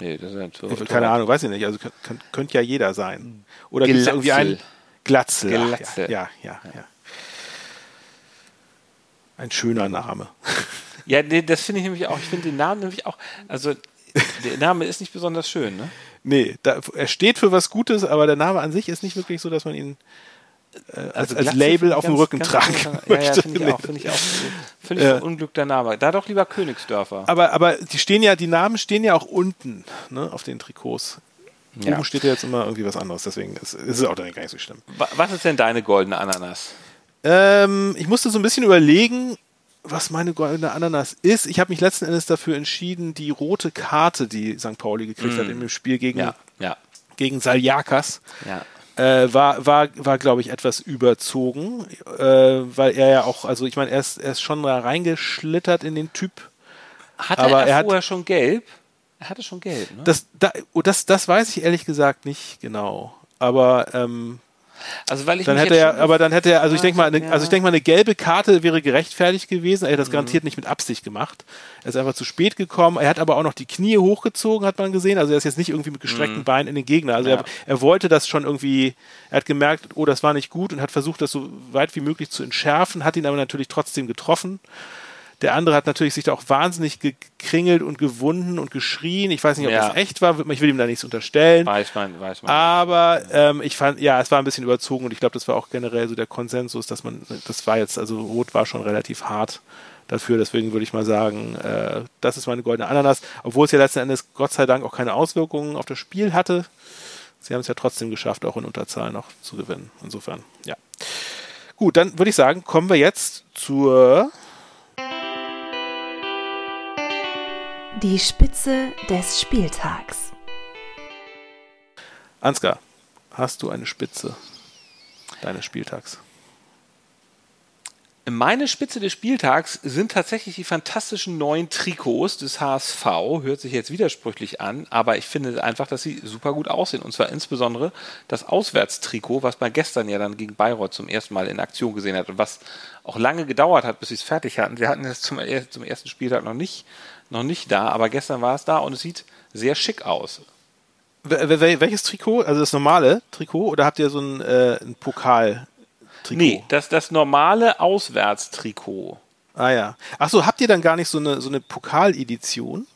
Nee, das ist ja Keine Ahnung, weiß ich nicht. Also könnte könnt ja jeder sein. Oder gibt es irgendwie einen Glatzel? Glatzel. Ja, ja, ja, ja. Ein schöner Name. Ja, nee, das finde ich nämlich auch. Ich finde den Namen nämlich auch. Also, der Name ist nicht besonders schön, ne? Nee, da, er steht für was Gutes, aber der Name an sich ist nicht wirklich so, dass man ihn äh, als, also als Label auf dem Rücken tragen möchte. Ja, ja finde ich auch. Finde ich auch. Völlig ja. unglück der Name. Da doch lieber Königsdörfer. Aber, aber die stehen ja, die Namen stehen ja auch unten ne, auf den Trikots. Ja. Oben steht ja jetzt immer irgendwie was anderes, deswegen ist, ist es auch dann gar nicht so schlimm. Was ist denn deine goldene Ananas? Ähm, ich musste so ein bisschen überlegen, was meine goldene Ananas ist. Ich habe mich letzten Endes dafür entschieden, die rote Karte, die St. Pauli gekriegt mm. hat im Spiel gegen, ja, ja. gegen Saljakas. Ja äh, war, war, war glaube ich, etwas überzogen, äh, weil er ja auch, also ich meine, er ist, er ist schon da reingeschlittert in den Typ. Hatte aber er, er vorher hat, schon gelb? Er hatte schon gelb, ne? Das, da, oh, das, das weiß ich ehrlich gesagt nicht genau. Aber ähm, also weil ich dann hätte er, aber dann hätte er, also ich denke mal, eine, ja. also ich denke mal, eine gelbe Karte wäre gerechtfertigt gewesen. Er hat das mhm. garantiert nicht mit Absicht gemacht. Er ist einfach zu spät gekommen. Er hat aber auch noch die Knie hochgezogen, hat man gesehen. Also er ist jetzt nicht irgendwie mit gestreckten mhm. Beinen in den Gegner. Also ja. er, er, wollte das schon irgendwie. Er hat gemerkt, oh, das war nicht gut und hat versucht, das so weit wie möglich zu entschärfen. Hat ihn aber natürlich trotzdem getroffen. Der andere hat natürlich sich da auch wahnsinnig gekringelt und gewunden und geschrien. Ich weiß nicht, ob ja. das echt war. Ich will ihm da nichts unterstellen. Weiß man, weiß man. Aber ähm, ich fand, ja, es war ein bisschen überzogen und ich glaube, das war auch generell so der Konsensus, dass man, das war jetzt, also Rot war schon relativ hart dafür. Deswegen würde ich mal sagen, äh, das ist meine goldene Ananas. Obwohl es ja letzten Endes Gott sei Dank auch keine Auswirkungen auf das Spiel hatte. Sie haben es ja trotzdem geschafft, auch in Unterzahl noch zu gewinnen. Insofern, ja. Gut, dann würde ich sagen, kommen wir jetzt zur Die Spitze des Spieltags. Ansgar, hast du eine Spitze deines Spieltags? Meine Spitze des Spieltags sind tatsächlich die fantastischen neuen Trikots des HSV. Hört sich jetzt widersprüchlich an, aber ich finde einfach, dass sie super gut aussehen. Und zwar insbesondere das Auswärtstrikot, was man gestern ja dann gegen Bayreuth zum ersten Mal in Aktion gesehen hat und was auch lange gedauert hat, bis sie es fertig hatten. Wir hatten es zum, zum ersten Spieltag noch nicht, noch nicht da, aber gestern war es da und es sieht sehr schick aus. Welches Trikot? Also das normale Trikot oder habt ihr so ein, äh, ein Pokal? Trikot. Nee, das, das normale Auswärtstrikot. Ah ja. Achso, habt ihr dann gar nicht so eine, so eine Pokaledition?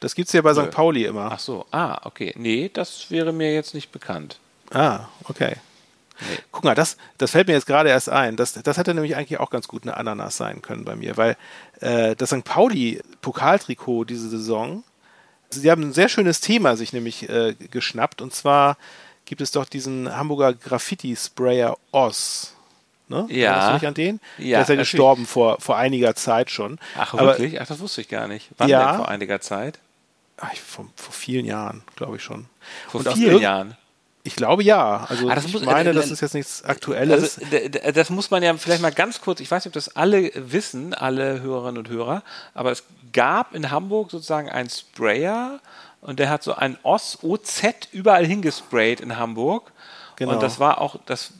Das gibt es ja bei Nö. St. Pauli immer. Ach so, ah, okay. Nee, das wäre mir jetzt nicht bekannt. Ah, okay. Nee. Guck mal, das, das fällt mir jetzt gerade erst ein. Das, das hätte nämlich eigentlich auch ganz gut eine Ananas sein können bei mir, weil äh, das St. Pauli-Pokaltrikot diese Saison, sie haben ein sehr schönes Thema sich nämlich äh, geschnappt und zwar gibt es doch diesen Hamburger Graffiti-Sprayer Oz. Ne? Ja. Erinnerst du dich an den? Ja. Der ist ja gestorben vor, vor einiger Zeit schon. Ach, wirklich? Aber, Ach, das wusste ich gar nicht. Wann ja, denn vor einiger Zeit? Ach, vor, vor vielen Jahren, glaube ich schon. Vor Und vielen Jahren? Ich glaube ja. Also ah, ich muss, meine, äh, das ist jetzt nichts Aktuelles. Also, das muss man ja vielleicht mal ganz kurz, ich weiß nicht, ob das alle wissen, alle Hörerinnen und Hörer, aber es gab in Hamburg sozusagen einen Sprayer, und der hat so ein OS, OZ überall hingesprayt in Hamburg. Genau. Und das war auch, das,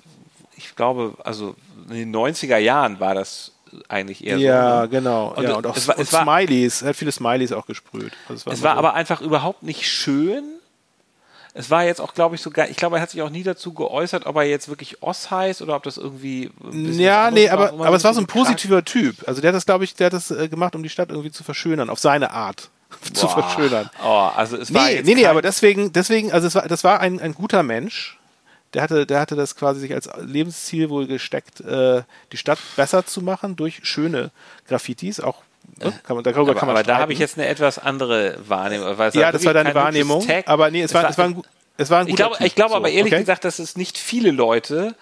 ich glaube, also in den 90er Jahren war das eigentlich eher ja, so. Ja, ne? genau. Und, ja, und auch es war, und Smileys, er hat viele Smileys auch gesprüht. Also es war, es war aber einfach überhaupt nicht schön. Es war jetzt auch, glaube ich, sogar, ich glaube, er hat sich auch nie dazu geäußert, ob er jetzt wirklich Oss heißt oder ob das irgendwie. Ja, nee, aber, aber es war so ein positiver Typ. Also der hat das, glaube ich, der hat das äh, gemacht, um die Stadt irgendwie zu verschönern, auf seine Art. zu Boah. verschönern. Oh, also es war nee, nee, nee, aber deswegen, deswegen, also es war, das war ein, ein guter Mensch. Der hatte, der hatte das quasi sich als Lebensziel wohl gesteckt, äh, die Stadt besser zu machen durch schöne Graffitis, auch ne? kann man, darüber aber, kann man aber da habe ich jetzt eine etwas andere Wahrnehmung. ja, das war deine Wahrnehmung. Aber nee, es, es war, war, es war ein, es war ein ich glaube, ich glaube so, aber ehrlich okay? gesagt, dass es nicht viele Leute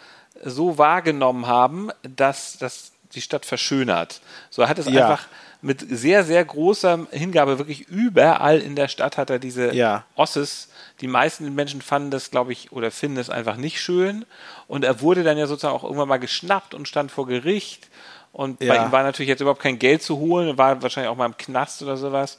so wahrgenommen haben, dass das die Stadt verschönert. So hat es ja. einfach mit sehr, sehr großer Hingabe, wirklich überall in der Stadt hat er diese ja. Osses. Die meisten Menschen fanden das, glaube ich, oder finden es einfach nicht schön. Und er wurde dann ja sozusagen auch irgendwann mal geschnappt und stand vor Gericht. Und ja. bei ihm war natürlich jetzt überhaupt kein Geld zu holen, er war wahrscheinlich auch mal im Knast oder sowas.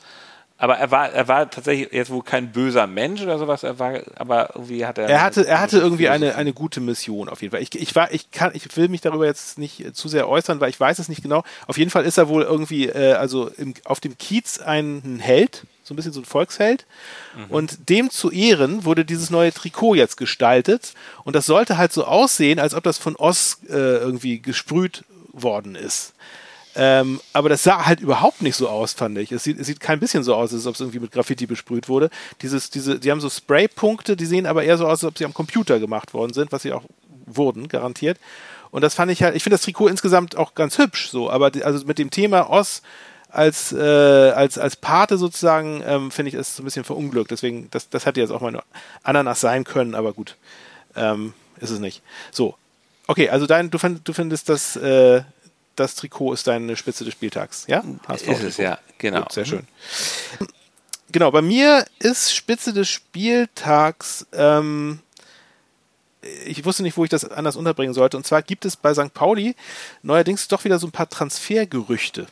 Aber er war, er war tatsächlich jetzt wohl kein böser Mensch oder sowas. Er war, aber irgendwie hat er. Er hatte, er hatte irgendwie eine, eine gute Mission auf jeden Fall. Ich, ich war, ich kann, ich will mich darüber jetzt nicht zu sehr äußern, weil ich weiß es nicht genau. Auf jeden Fall ist er wohl irgendwie, äh, also im, auf dem Kiez ein Held, so ein bisschen so ein Volksheld. Mhm. Und dem zu Ehren wurde dieses neue Trikot jetzt gestaltet. Und das sollte halt so aussehen, als ob das von Oz äh, irgendwie gesprüht worden ist. Ähm, aber das sah halt überhaupt nicht so aus, fand ich. Es sieht, es sieht kein bisschen so aus, als ob es irgendwie mit Graffiti besprüht wurde. Dieses, diese, die haben so Spraypunkte, die sehen aber eher so aus, als ob sie am Computer gemacht worden sind, was sie auch wurden, garantiert. Und das fand ich halt, ich finde das Trikot insgesamt auch ganz hübsch so, aber die, also mit dem Thema Oz als, äh, als, als Pate sozusagen, ähm, finde ich es so ein bisschen verunglückt. Deswegen, das, das hätte jetzt auch mal Ananas sein können, aber gut, ähm, ist es nicht. So. Okay, also dein, du, find, du findest das äh, das Trikot ist deine Spitze des Spieltags, ja? HSV ist es, ja, genau. Gut, sehr schön. Genau, bei mir ist Spitze des Spieltags, ähm, ich wusste nicht, wo ich das anders unterbringen sollte. Und zwar gibt es bei St. Pauli neuerdings doch wieder so ein paar Transfergerüchte.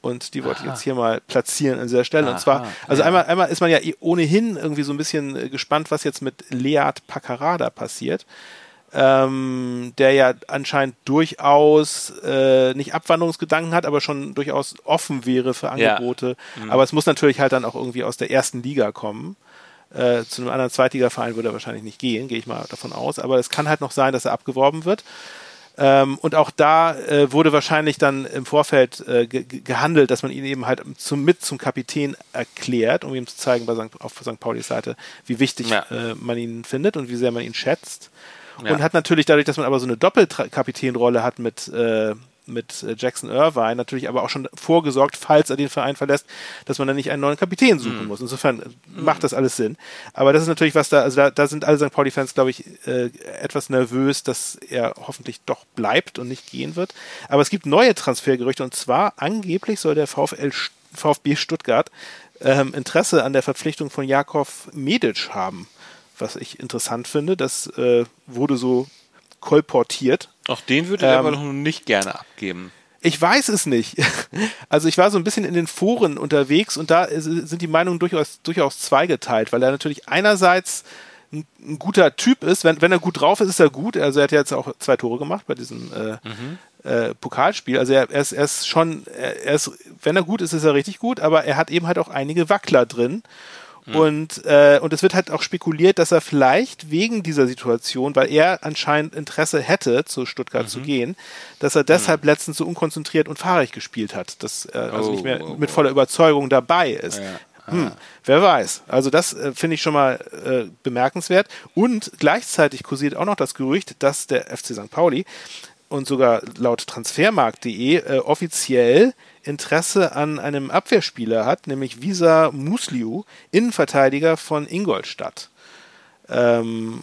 Und die wollte Aha. ich jetzt hier mal platzieren an dieser Stelle. Aha, und zwar, also ja. einmal, einmal ist man ja eh ohnehin irgendwie so ein bisschen gespannt, was jetzt mit Leat Paccarada passiert ähm, der ja anscheinend durchaus äh, nicht Abwanderungsgedanken hat, aber schon durchaus offen wäre für Angebote. Ja. Mhm. Aber es muss natürlich halt dann auch irgendwie aus der ersten Liga kommen. Äh, zu einem anderen Zweitligaverein würde er wahrscheinlich nicht gehen, gehe ich mal davon aus. Aber es kann halt noch sein, dass er abgeworben wird. Ähm, und auch da äh, wurde wahrscheinlich dann im Vorfeld äh, ge gehandelt, dass man ihn eben halt zum, mit zum Kapitän erklärt, um ihm zu zeigen bei St. auf St. Paulis Seite, wie wichtig ja. äh, man ihn findet und wie sehr man ihn schätzt. Ja. Und hat natürlich dadurch, dass man aber so eine Doppelkapitänrolle hat mit, äh, mit Jackson Irvine, natürlich aber auch schon vorgesorgt, falls er den Verein verlässt, dass man dann nicht einen neuen Kapitän suchen mhm. muss. Insofern mhm. macht das alles Sinn. Aber das ist natürlich was da, also da, da sind alle St. Pauli-Fans, glaube ich, äh, etwas nervös, dass er hoffentlich doch bleibt und nicht gehen wird. Aber es gibt neue Transfergerüchte und zwar angeblich soll der VfL VfB Stuttgart ähm, Interesse an der Verpflichtung von Jakov Medic haben was ich interessant finde. Das äh, wurde so kolportiert. Auch den würde er ähm, aber noch nicht gerne abgeben. Ich weiß es nicht. Also ich war so ein bisschen in den Foren unterwegs und da sind die Meinungen durchaus, durchaus zweigeteilt, weil er natürlich einerseits ein, ein guter Typ ist. Wenn, wenn er gut drauf ist, ist er gut. Also er hat jetzt auch zwei Tore gemacht bei diesem äh, mhm. äh, Pokalspiel. Also er, er, ist, er ist schon, er ist, wenn er gut ist, ist er richtig gut, aber er hat eben halt auch einige Wackler drin. Mhm. Und, äh, und es wird halt auch spekuliert, dass er vielleicht wegen dieser Situation, weil er anscheinend Interesse hätte, zu Stuttgart mhm. zu gehen, dass er deshalb mhm. letztens so unkonzentriert und fahrig gespielt hat, dass er also oh, nicht mehr oh, mit voller Überzeugung dabei ist. Ja. Hm, wer weiß. Also das äh, finde ich schon mal äh, bemerkenswert. Und gleichzeitig kursiert auch noch das Gerücht, dass der FC St. Pauli und sogar laut transfermarkt.de äh, offiziell Interesse an einem Abwehrspieler hat, nämlich Visa Musliu, Innenverteidiger von Ingolstadt. Ähm,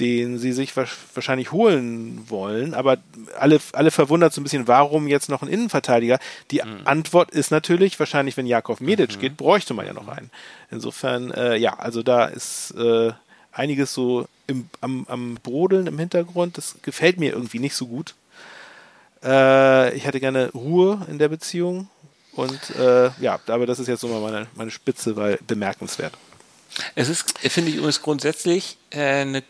den sie sich wahrscheinlich holen wollen. Aber alle, alle verwundert so ein bisschen, warum jetzt noch ein Innenverteidiger? Die mhm. Antwort ist natürlich, wahrscheinlich, wenn Jakov Medic mhm. geht, bräuchte man ja noch einen. Insofern, äh, ja, also da ist äh, einiges so im, am, am Brodeln im Hintergrund. Das gefällt mir irgendwie nicht so gut. Äh, ich hätte gerne Ruhe in der Beziehung. Und äh, ja, aber das ist jetzt so mal meine, meine Spitze, weil bemerkenswert. Es ist, finde ich übrigens grundsätzlich äh, eine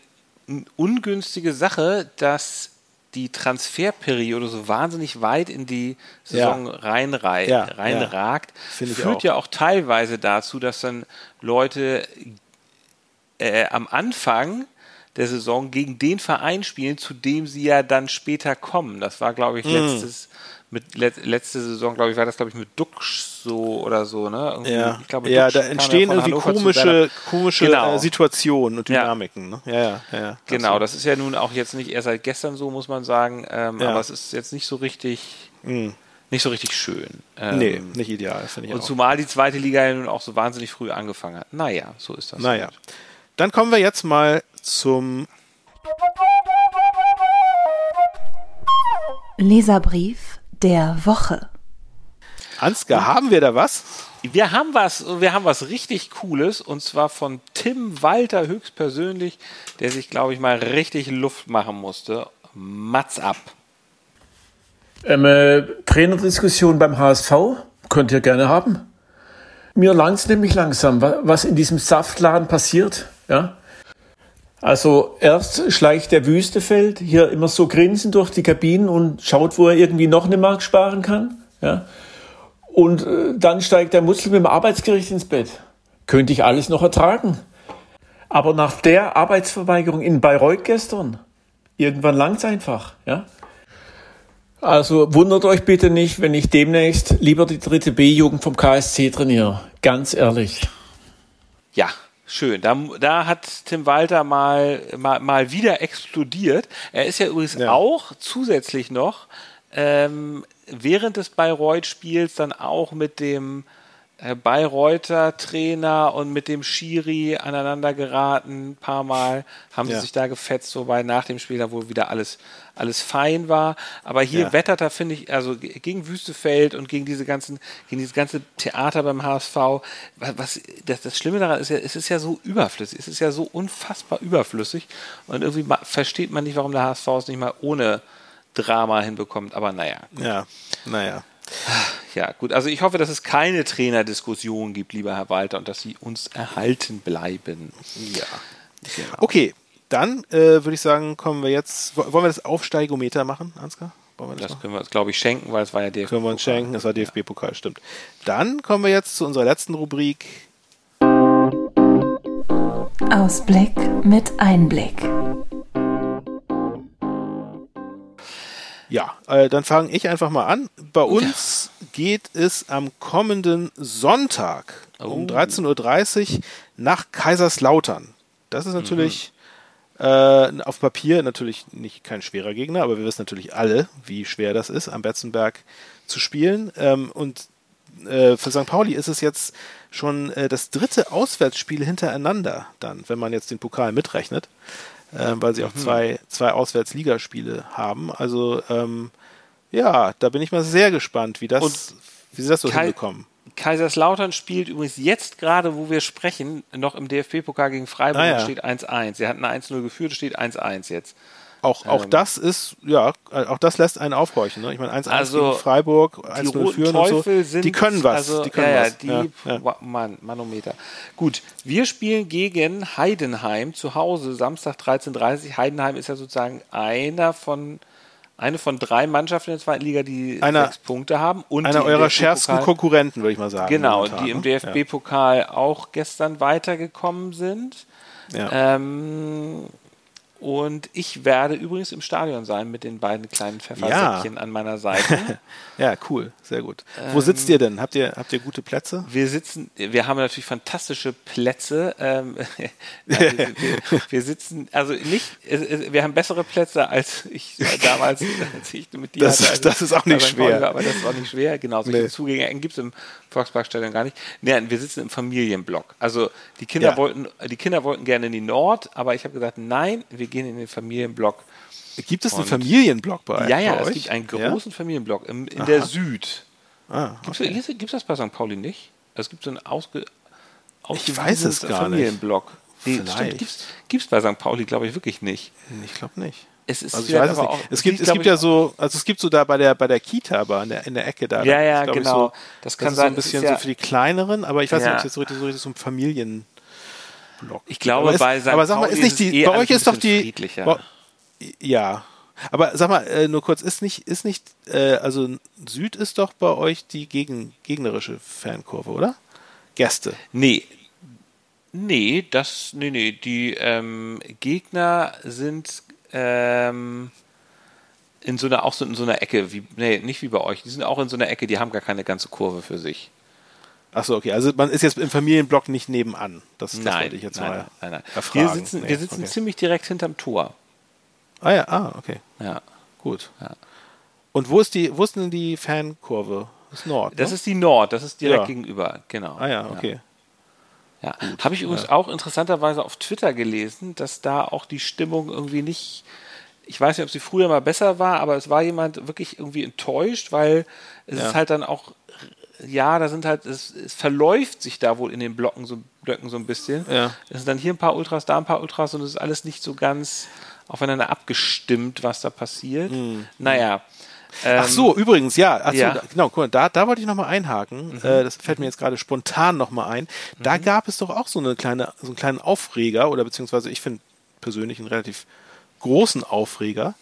ungünstige Sache, dass die Transferperiode so wahnsinnig weit in die Saison ja. reinragt, ja, reinragt ja. führt auch. ja auch teilweise dazu, dass dann Leute äh, am Anfang der Saison gegen den Verein spielen, zu dem sie ja dann später kommen. Das war, glaube ich, mhm. letztes mit let, letzte Saison, glaube ich, war das, glaube ich, mit Dux so oder so, ne? Irgendwie, ja, ich glaube, ja da entstehen irgendwie Hannover komische, komische genau. äh, Situationen und Dynamiken, ja. ne? Ja, ja, ja. Genau, das ist ja nun auch jetzt nicht erst seit gestern so, muss man sagen, ähm, ja. aber es ist jetzt nicht so richtig. Mhm. Nicht so richtig schön. Ähm, nee, nicht ideal, finde ich Und auch. zumal die zweite Liga ja nun auch so wahnsinnig früh angefangen hat. Naja, so ist das. Naja. Halt. Dann kommen wir jetzt mal zum Leserbrief der Woche. Ansgar, haben wir da was? Wir haben was, wir haben was richtig Cooles und zwar von Tim Walter höchstpersönlich, der sich, glaube ich, mal richtig Luft machen musste. Mats ab. Ähm, äh, Trainerdiskussion beim HSV könnt ihr gerne haben. Mir langt nämlich langsam, was in diesem Saftladen passiert. Ja? Also erst schleicht der Wüstefeld hier immer so grinsend durch die Kabinen und schaut, wo er irgendwie noch eine Mark sparen kann. Ja? Und äh, dann steigt der Muskel mit dem Arbeitsgericht ins Bett. Könnte ich alles noch ertragen. Aber nach der Arbeitsverweigerung in Bayreuth gestern, irgendwann langt's einfach. Ja? Also wundert euch bitte nicht, wenn ich demnächst lieber die dritte B-Jugend vom KSC trainiere. Ganz ehrlich. Ja, Schön. Da, da hat Tim Walter mal, mal, mal wieder explodiert. Er ist ja übrigens ja. auch zusätzlich noch ähm, während des Bayreuth-Spiels dann auch mit dem äh, Bayreuther Trainer und mit dem Schiri aneinander geraten, ein paar Mal haben ja. sie sich da gefetzt, wobei nach dem Spiel da wohl wieder alles, alles fein war. Aber hier ja. wettert er, finde ich, also gegen Wüstefeld und gegen diese ganzen, gegen dieses ganze Theater beim HSV, was, das, das Schlimme daran ist ja, es ist ja so überflüssig, es ist ja so unfassbar überflüssig und irgendwie versteht man nicht, warum der HSV es nicht mal ohne Drama hinbekommt, aber naja. Ja, naja. Ja, gut. Also ich hoffe, dass es keine Trainerdiskussion gibt, lieber Herr Walter, und dass Sie uns erhalten bleiben. Ja. Genau. Okay, dann äh, würde ich sagen, kommen wir jetzt. Wollen wir das Aufsteigometer machen, Ansgar? das, das können wir uns, glaube ich, schenken, weil es war ja DFB. Können wir uns schenken, das war DFB-Pokal, stimmt. Dann kommen wir jetzt zu unserer letzten Rubrik. Ausblick mit Einblick. Ja, äh, dann fange ich einfach mal an. Bei uns ja. geht es am kommenden Sonntag oh. um 13.30 Uhr nach Kaiserslautern. Das ist natürlich mhm. Äh, auf Papier natürlich nicht kein schwerer Gegner, aber wir wissen natürlich alle, wie schwer das ist, am Betzenberg zu spielen. Ähm, und äh, für St. Pauli ist es jetzt schon äh, das dritte Auswärtsspiel hintereinander, dann, wenn man jetzt den Pokal mitrechnet äh, weil sie auch mhm. zwei, zwei Auswärtsligaspiele haben. Also ähm, ja, da bin ich mal sehr gespannt, wie das, Und wie sie das so Kai hinbekommen. Kaiserslautern spielt übrigens jetzt gerade, wo wir sprechen, noch im DFB-Pokal gegen Freiburg ah, ja. steht 1-1. Sie hatten 1-0 geführt, steht 1-1 jetzt. auch, auch ähm, das ist, ja, auch das lässt einen aufhorchen. Ne? Ich meine, 1-1 also gegen Freiburg, 1-0 führen und so. Die können was. Also, die können ja, was. Die, ja, ja. Mann, Manometer. Gut, wir spielen gegen Heidenheim zu Hause, Samstag 13.30 Heidenheim ist ja sozusagen einer von eine von drei Mannschaften in der zweiten Liga, die einer, sechs Punkte haben. Und einer eurer schärfsten Konkurrenten, würde ich mal sagen. Genau, die im ne? DFB-Pokal auch gestern weitergekommen sind. Ja. Ähm, und ich werde übrigens im Stadion sein mit den beiden kleinen Pfeffersäckchen ja. an meiner Seite. ja, cool, sehr gut. Wo ähm, sitzt ihr denn? Habt ihr, habt ihr gute Plätze? Wir sitzen, wir haben natürlich fantastische Plätze. Ähm, wir, wir, wir, sitzen, also nicht, wir haben bessere Plätze als ich damals, als ich mit dir das, hatte. Also, das ist auch nicht schwer. aber das ist auch nicht schwer. Genau, solche nee. Zugänge gibt es im Volksparkstadion gar nicht. Nee, wir sitzen im Familienblock. Also die Kinder ja. wollten, die Kinder wollten gerne in die Nord, aber ich habe gesagt, nein, wir gehen in den Familienblock. Gibt es einen Familienblock bei, ja, ja, bei es gibt einen großen ja? Familienblock im, in Aha. der Süd. Ah, okay. Gibt es das bei St. Pauli nicht? Es gibt so einen ausge, ich weiß es gar Familienblock. Nee, Gibt es bei St. Pauli, glaube ich, wirklich nicht. Ich glaube nicht. Es ist also ich weiß es nicht. Auch, es gibt, es gibt ja so, also es gibt so da bei der bei der Kita, aber in der, in der Ecke da. Ja, ja, genau. So, das kann das sein. So ein bisschen ja, so für die kleineren, aber ich weiß ja. nicht, ob es jetzt so richtig, so richtig so ein Familien. Block. Ich glaube, aber bei St. Aber sag mal, ist nicht die, bei euch ist doch die. Bei, ja. Aber sag mal, äh, nur kurz, ist nicht, ist nicht, äh, also Süd ist doch bei euch die gegen, gegnerische Fankurve, oder? Gäste. Nee. Nee, das, nee, nee, die ähm, Gegner sind ähm, in so einer, auch so in so einer Ecke, wie, nee, nicht wie bei euch, die sind auch in so einer Ecke, die haben gar keine ganze Kurve für sich. Achso, okay. Also man ist jetzt im Familienblock nicht nebenan. Das, das nein, wollte ich jetzt nein, mal nein, nein. erfragen. Wir sitzen, nee, wir sitzen okay. ziemlich direkt hinterm Tor. Ah ja, ah, okay. Ja. Gut. Ja. Und wo ist die, wo ist denn die Fankurve? Das ist Nord. Das ne? ist die Nord, das ist direkt ja. gegenüber, genau. Ah ja, okay. Ja. ja. Habe ich übrigens auch interessanterweise auf Twitter gelesen, dass da auch die Stimmung irgendwie nicht ich weiß nicht, ob sie früher mal besser war, aber es war jemand wirklich irgendwie enttäuscht, weil es ist halt dann auch ja, da sind halt, es, es, verläuft sich da wohl in den Blocken so, Blöcken so ein bisschen. Ja. Es sind dann hier ein paar Ultras, da ein paar Ultras und es ist alles nicht so ganz aufeinander abgestimmt, was da passiert. Mhm. Naja. Ähm, Ach so, übrigens, ja, Ach ja. Da, genau, guck mal, da, da wollte ich nochmal einhaken. Mhm. Äh, das fällt mir jetzt gerade spontan nochmal ein. Da mhm. gab es doch auch so eine kleine, so einen kleinen Aufreger oder beziehungsweise ich finde persönlich einen relativ großen Aufreger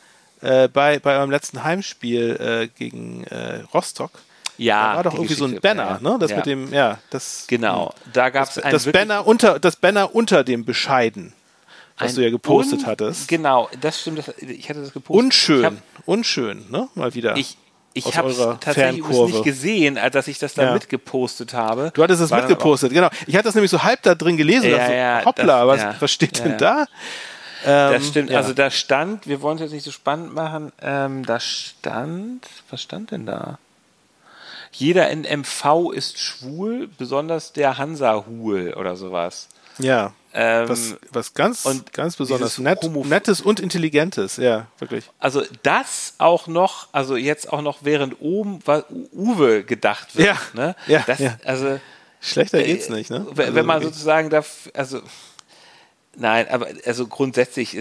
äh, bei, bei eurem letzten Heimspiel äh, gegen äh, Rostock. Ja, da war doch irgendwie so ein Banner, ja, ne? Das ja. mit dem, ja, das. Genau, da gab es ein das Banner unter das Banner unter dem Bescheiden, was du ja gepostet hattest. Genau, das stimmt. Das, ich hatte das gepostet. Unschön, hab, unschön, ne? Mal wieder. Ich, ich habe es tatsächlich nicht gesehen, als ich das da ja. mitgepostet habe. Du hattest es mitgepostet, genau. Ich hatte das nämlich so halb da drin gelesen. Ja, so, ja, hoppla, das, was, was steht denn da? Ähm, das stimmt. Also da stand, wir wollen es jetzt nicht so spannend machen, ähm, da stand, was stand denn da? Jeder in MV ist schwul, besonders der Hansa-Hul oder sowas. Ja. Ähm, was, was ganz, und ganz besonders nett, Nettes und Intelligentes, ja, wirklich. Also das auch noch, also jetzt auch noch während oben Uwe gedacht wird. Ja, ne? ja, das, ja. Also, Schlechter geht's nicht, ne? Wenn also, man sozusagen da, also Nein, aber also grundsätzlich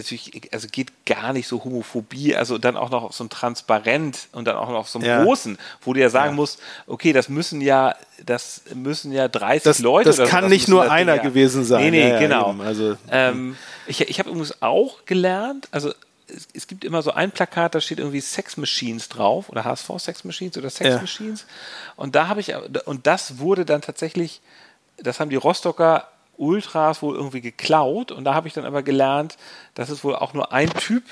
also geht gar nicht so Homophobie, also dann auch noch auf so ein Transparent und dann auch noch auf so einem ja. großen, wo du ja sagen ja. musst, okay, das müssen ja, das müssen ja 30 das, Leute. Das kann nicht nur einer ja. gewesen sein. Nee, nee, genau. Also, ähm, ich ich habe übrigens auch gelernt, also es, es, gibt immer so ein Plakat, da steht irgendwie Sex Machines drauf oder HSV Sex Machines oder Sex Machines. Und da habe ich, und das wurde dann tatsächlich, das haben die Rostocker Ultras wohl irgendwie geklaut und da habe ich dann aber gelernt, dass es wohl auch nur ein Typ,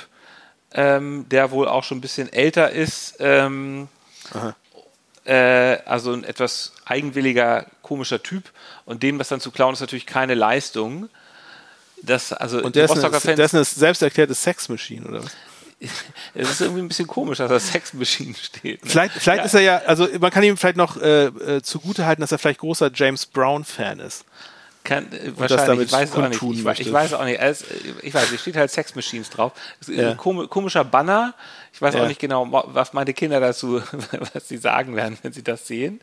ähm, der wohl auch schon ein bisschen älter ist, ähm, äh, also ein etwas eigenwilliger, komischer Typ und dem was dann zu klauen ist natürlich keine Leistung. Das, also und der ist, eine, der ist eine selbst erklärte Sexmaschine, oder was? es ist irgendwie ein bisschen komisch, dass da Sex Machine steht. Ne? Vielleicht, vielleicht ja. ist er ja, also man kann ihm vielleicht noch äh, äh, zugute halten, dass er vielleicht großer James Brown Fan ist. Kann äh, wahrscheinlich, ich weiß auch nicht. Ich, ich, weiß auch nicht. Es, ich weiß, es steht halt Sex Machines drauf. Ja. Komischer Banner. Ich weiß ja. auch nicht genau, was meine Kinder dazu, was sie sagen werden, wenn sie das sehen.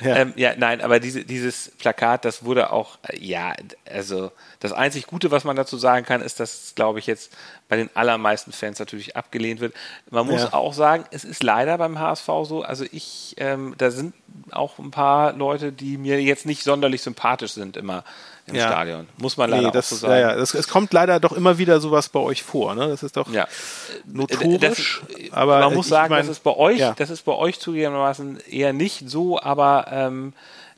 Ja, ähm, ja nein, aber diese, dieses Plakat, das wurde auch, äh, ja, also das einzig Gute, was man dazu sagen kann, ist, dass, glaube ich, jetzt bei den allermeisten Fans natürlich abgelehnt wird. Man muss ja. auch sagen, es ist leider beim HSV so, also ich, ähm, da sind auch ein paar Leute, die mir jetzt nicht sonderlich sympathisch sind immer im ja. Stadion. Muss man leider nee, das, so sagen. Ja, ja. Es, es, kommt leider doch immer wieder sowas bei euch vor. Ne? Das ist doch ja. notorisch. Das, aber man muss sagen, mein, das ist bei euch, ja. das ist bei euch zugegebenermaßen eher nicht so, aber ähm,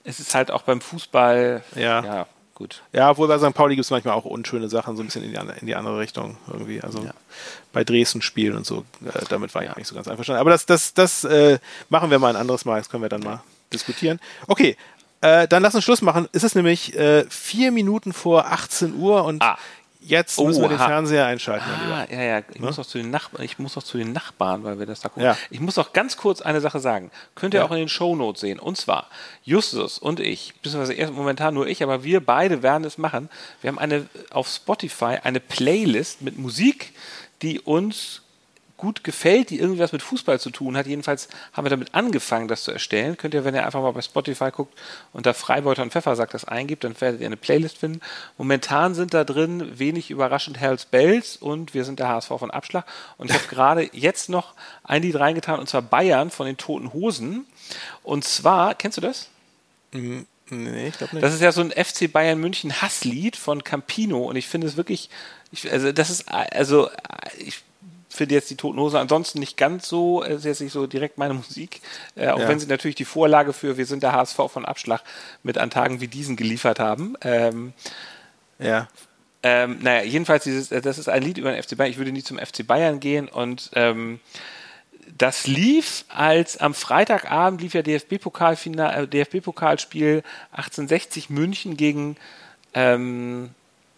es ist halt auch beim Fußball ja. ja gut. Ja, obwohl bei St. Pauli gibt es manchmal auch unschöne Sachen, so ein bisschen in die, andere, in die andere Richtung irgendwie. Also ja. bei Dresden spielen und so, äh, damit war ich ja. nicht so ganz einverstanden. Aber das, das, das äh, machen wir mal ein anderes Mal, das können wir dann mal diskutieren. Okay, äh, dann lass uns Schluss machen. Es ist nämlich äh, vier Minuten vor 18 Uhr und ah. Jetzt oh, müssen wir den ha. Fernseher einschalten. Ah, ja, ja. Ich, ne? muss auch zu den Nachbarn, ich muss auch zu den Nachbarn, weil wir das da gucken. Ja. Ich muss auch ganz kurz eine Sache sagen. Könnt ihr ja. auch in den Shownotes sehen. Und zwar, Justus und ich, beziehungsweise erst momentan nur ich, aber wir beide werden es machen. Wir haben eine auf Spotify eine Playlist mit Musik, die uns gut gefällt, die irgendwas mit Fußball zu tun hat. Jedenfalls haben wir damit angefangen, das zu erstellen. Könnt ihr, wenn ihr einfach mal bei Spotify guckt und da Freibeuter und Pfeffer sagt, das eingibt, dann werdet ihr eine Playlist finden. Momentan sind da drin wenig überraschend Hells Bells und wir sind der HSV von Abschlag. Und ich habe gerade jetzt noch ein Lied reingetan und zwar Bayern von den Toten Hosen. Und zwar, kennst du das? Mhm. Nee, ich glaube nicht. Das ist ja so ein FC Bayern München Hasslied von Campino und ich finde es wirklich, ich, also das ist, also ich finde jetzt die Toten Hosen ansonsten nicht ganz so, es ist jetzt nicht so direkt meine Musik, äh, auch ja. wenn sie natürlich die Vorlage für Wir sind der HSV von Abschlag mit an Tagen wie diesen geliefert haben. Ähm, ja. Ähm, naja, jedenfalls, dieses, äh, das ist ein Lied über den FC Bayern. Ich würde nie zum FC Bayern gehen und ähm, das lief, als am Freitagabend lief ja DFB-Pokalspiel DFB 1860 München gegen ähm,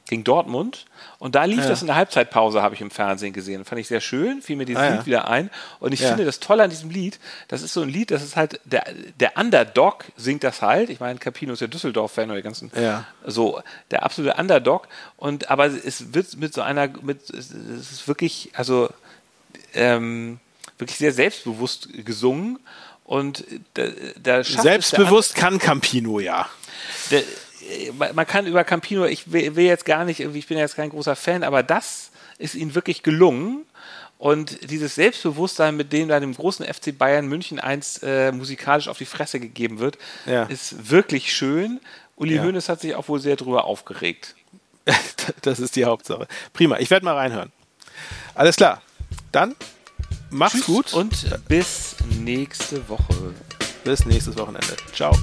gegen Dortmund. Und da lief ja. das in der Halbzeitpause, habe ich im Fernsehen gesehen. Fand ich sehr schön, fiel mir dieses ah, Lied ja. wieder ein. Und ich ja. finde das Tolle an diesem Lied, das ist so ein Lied, das ist halt, der, der Underdog singt das halt. Ich meine, Capino ist ja Düsseldorf-Fan oder die ganzen, so, der absolute Underdog. Und, aber es wird mit so einer, mit, es ist wirklich, also, ähm, wirklich sehr selbstbewusst gesungen. Und da, da Selbstbewusst kann Campino, ja. Der, man kann über Campino, ich will, will jetzt gar nicht, ich bin jetzt kein großer Fan, aber das ist ihm wirklich gelungen. Und dieses Selbstbewusstsein, mit dem da dem großen FC Bayern München einst äh, musikalisch auf die Fresse gegeben wird, ja. ist wirklich schön. Uli ja. Hoeneß hat sich auch wohl sehr drüber aufgeregt. das ist die Hauptsache. Prima, ich werde mal reinhören. Alles klar. Dann mach's Tschüss gut und bis nächste Woche. Bis nächstes Wochenende. Ciao.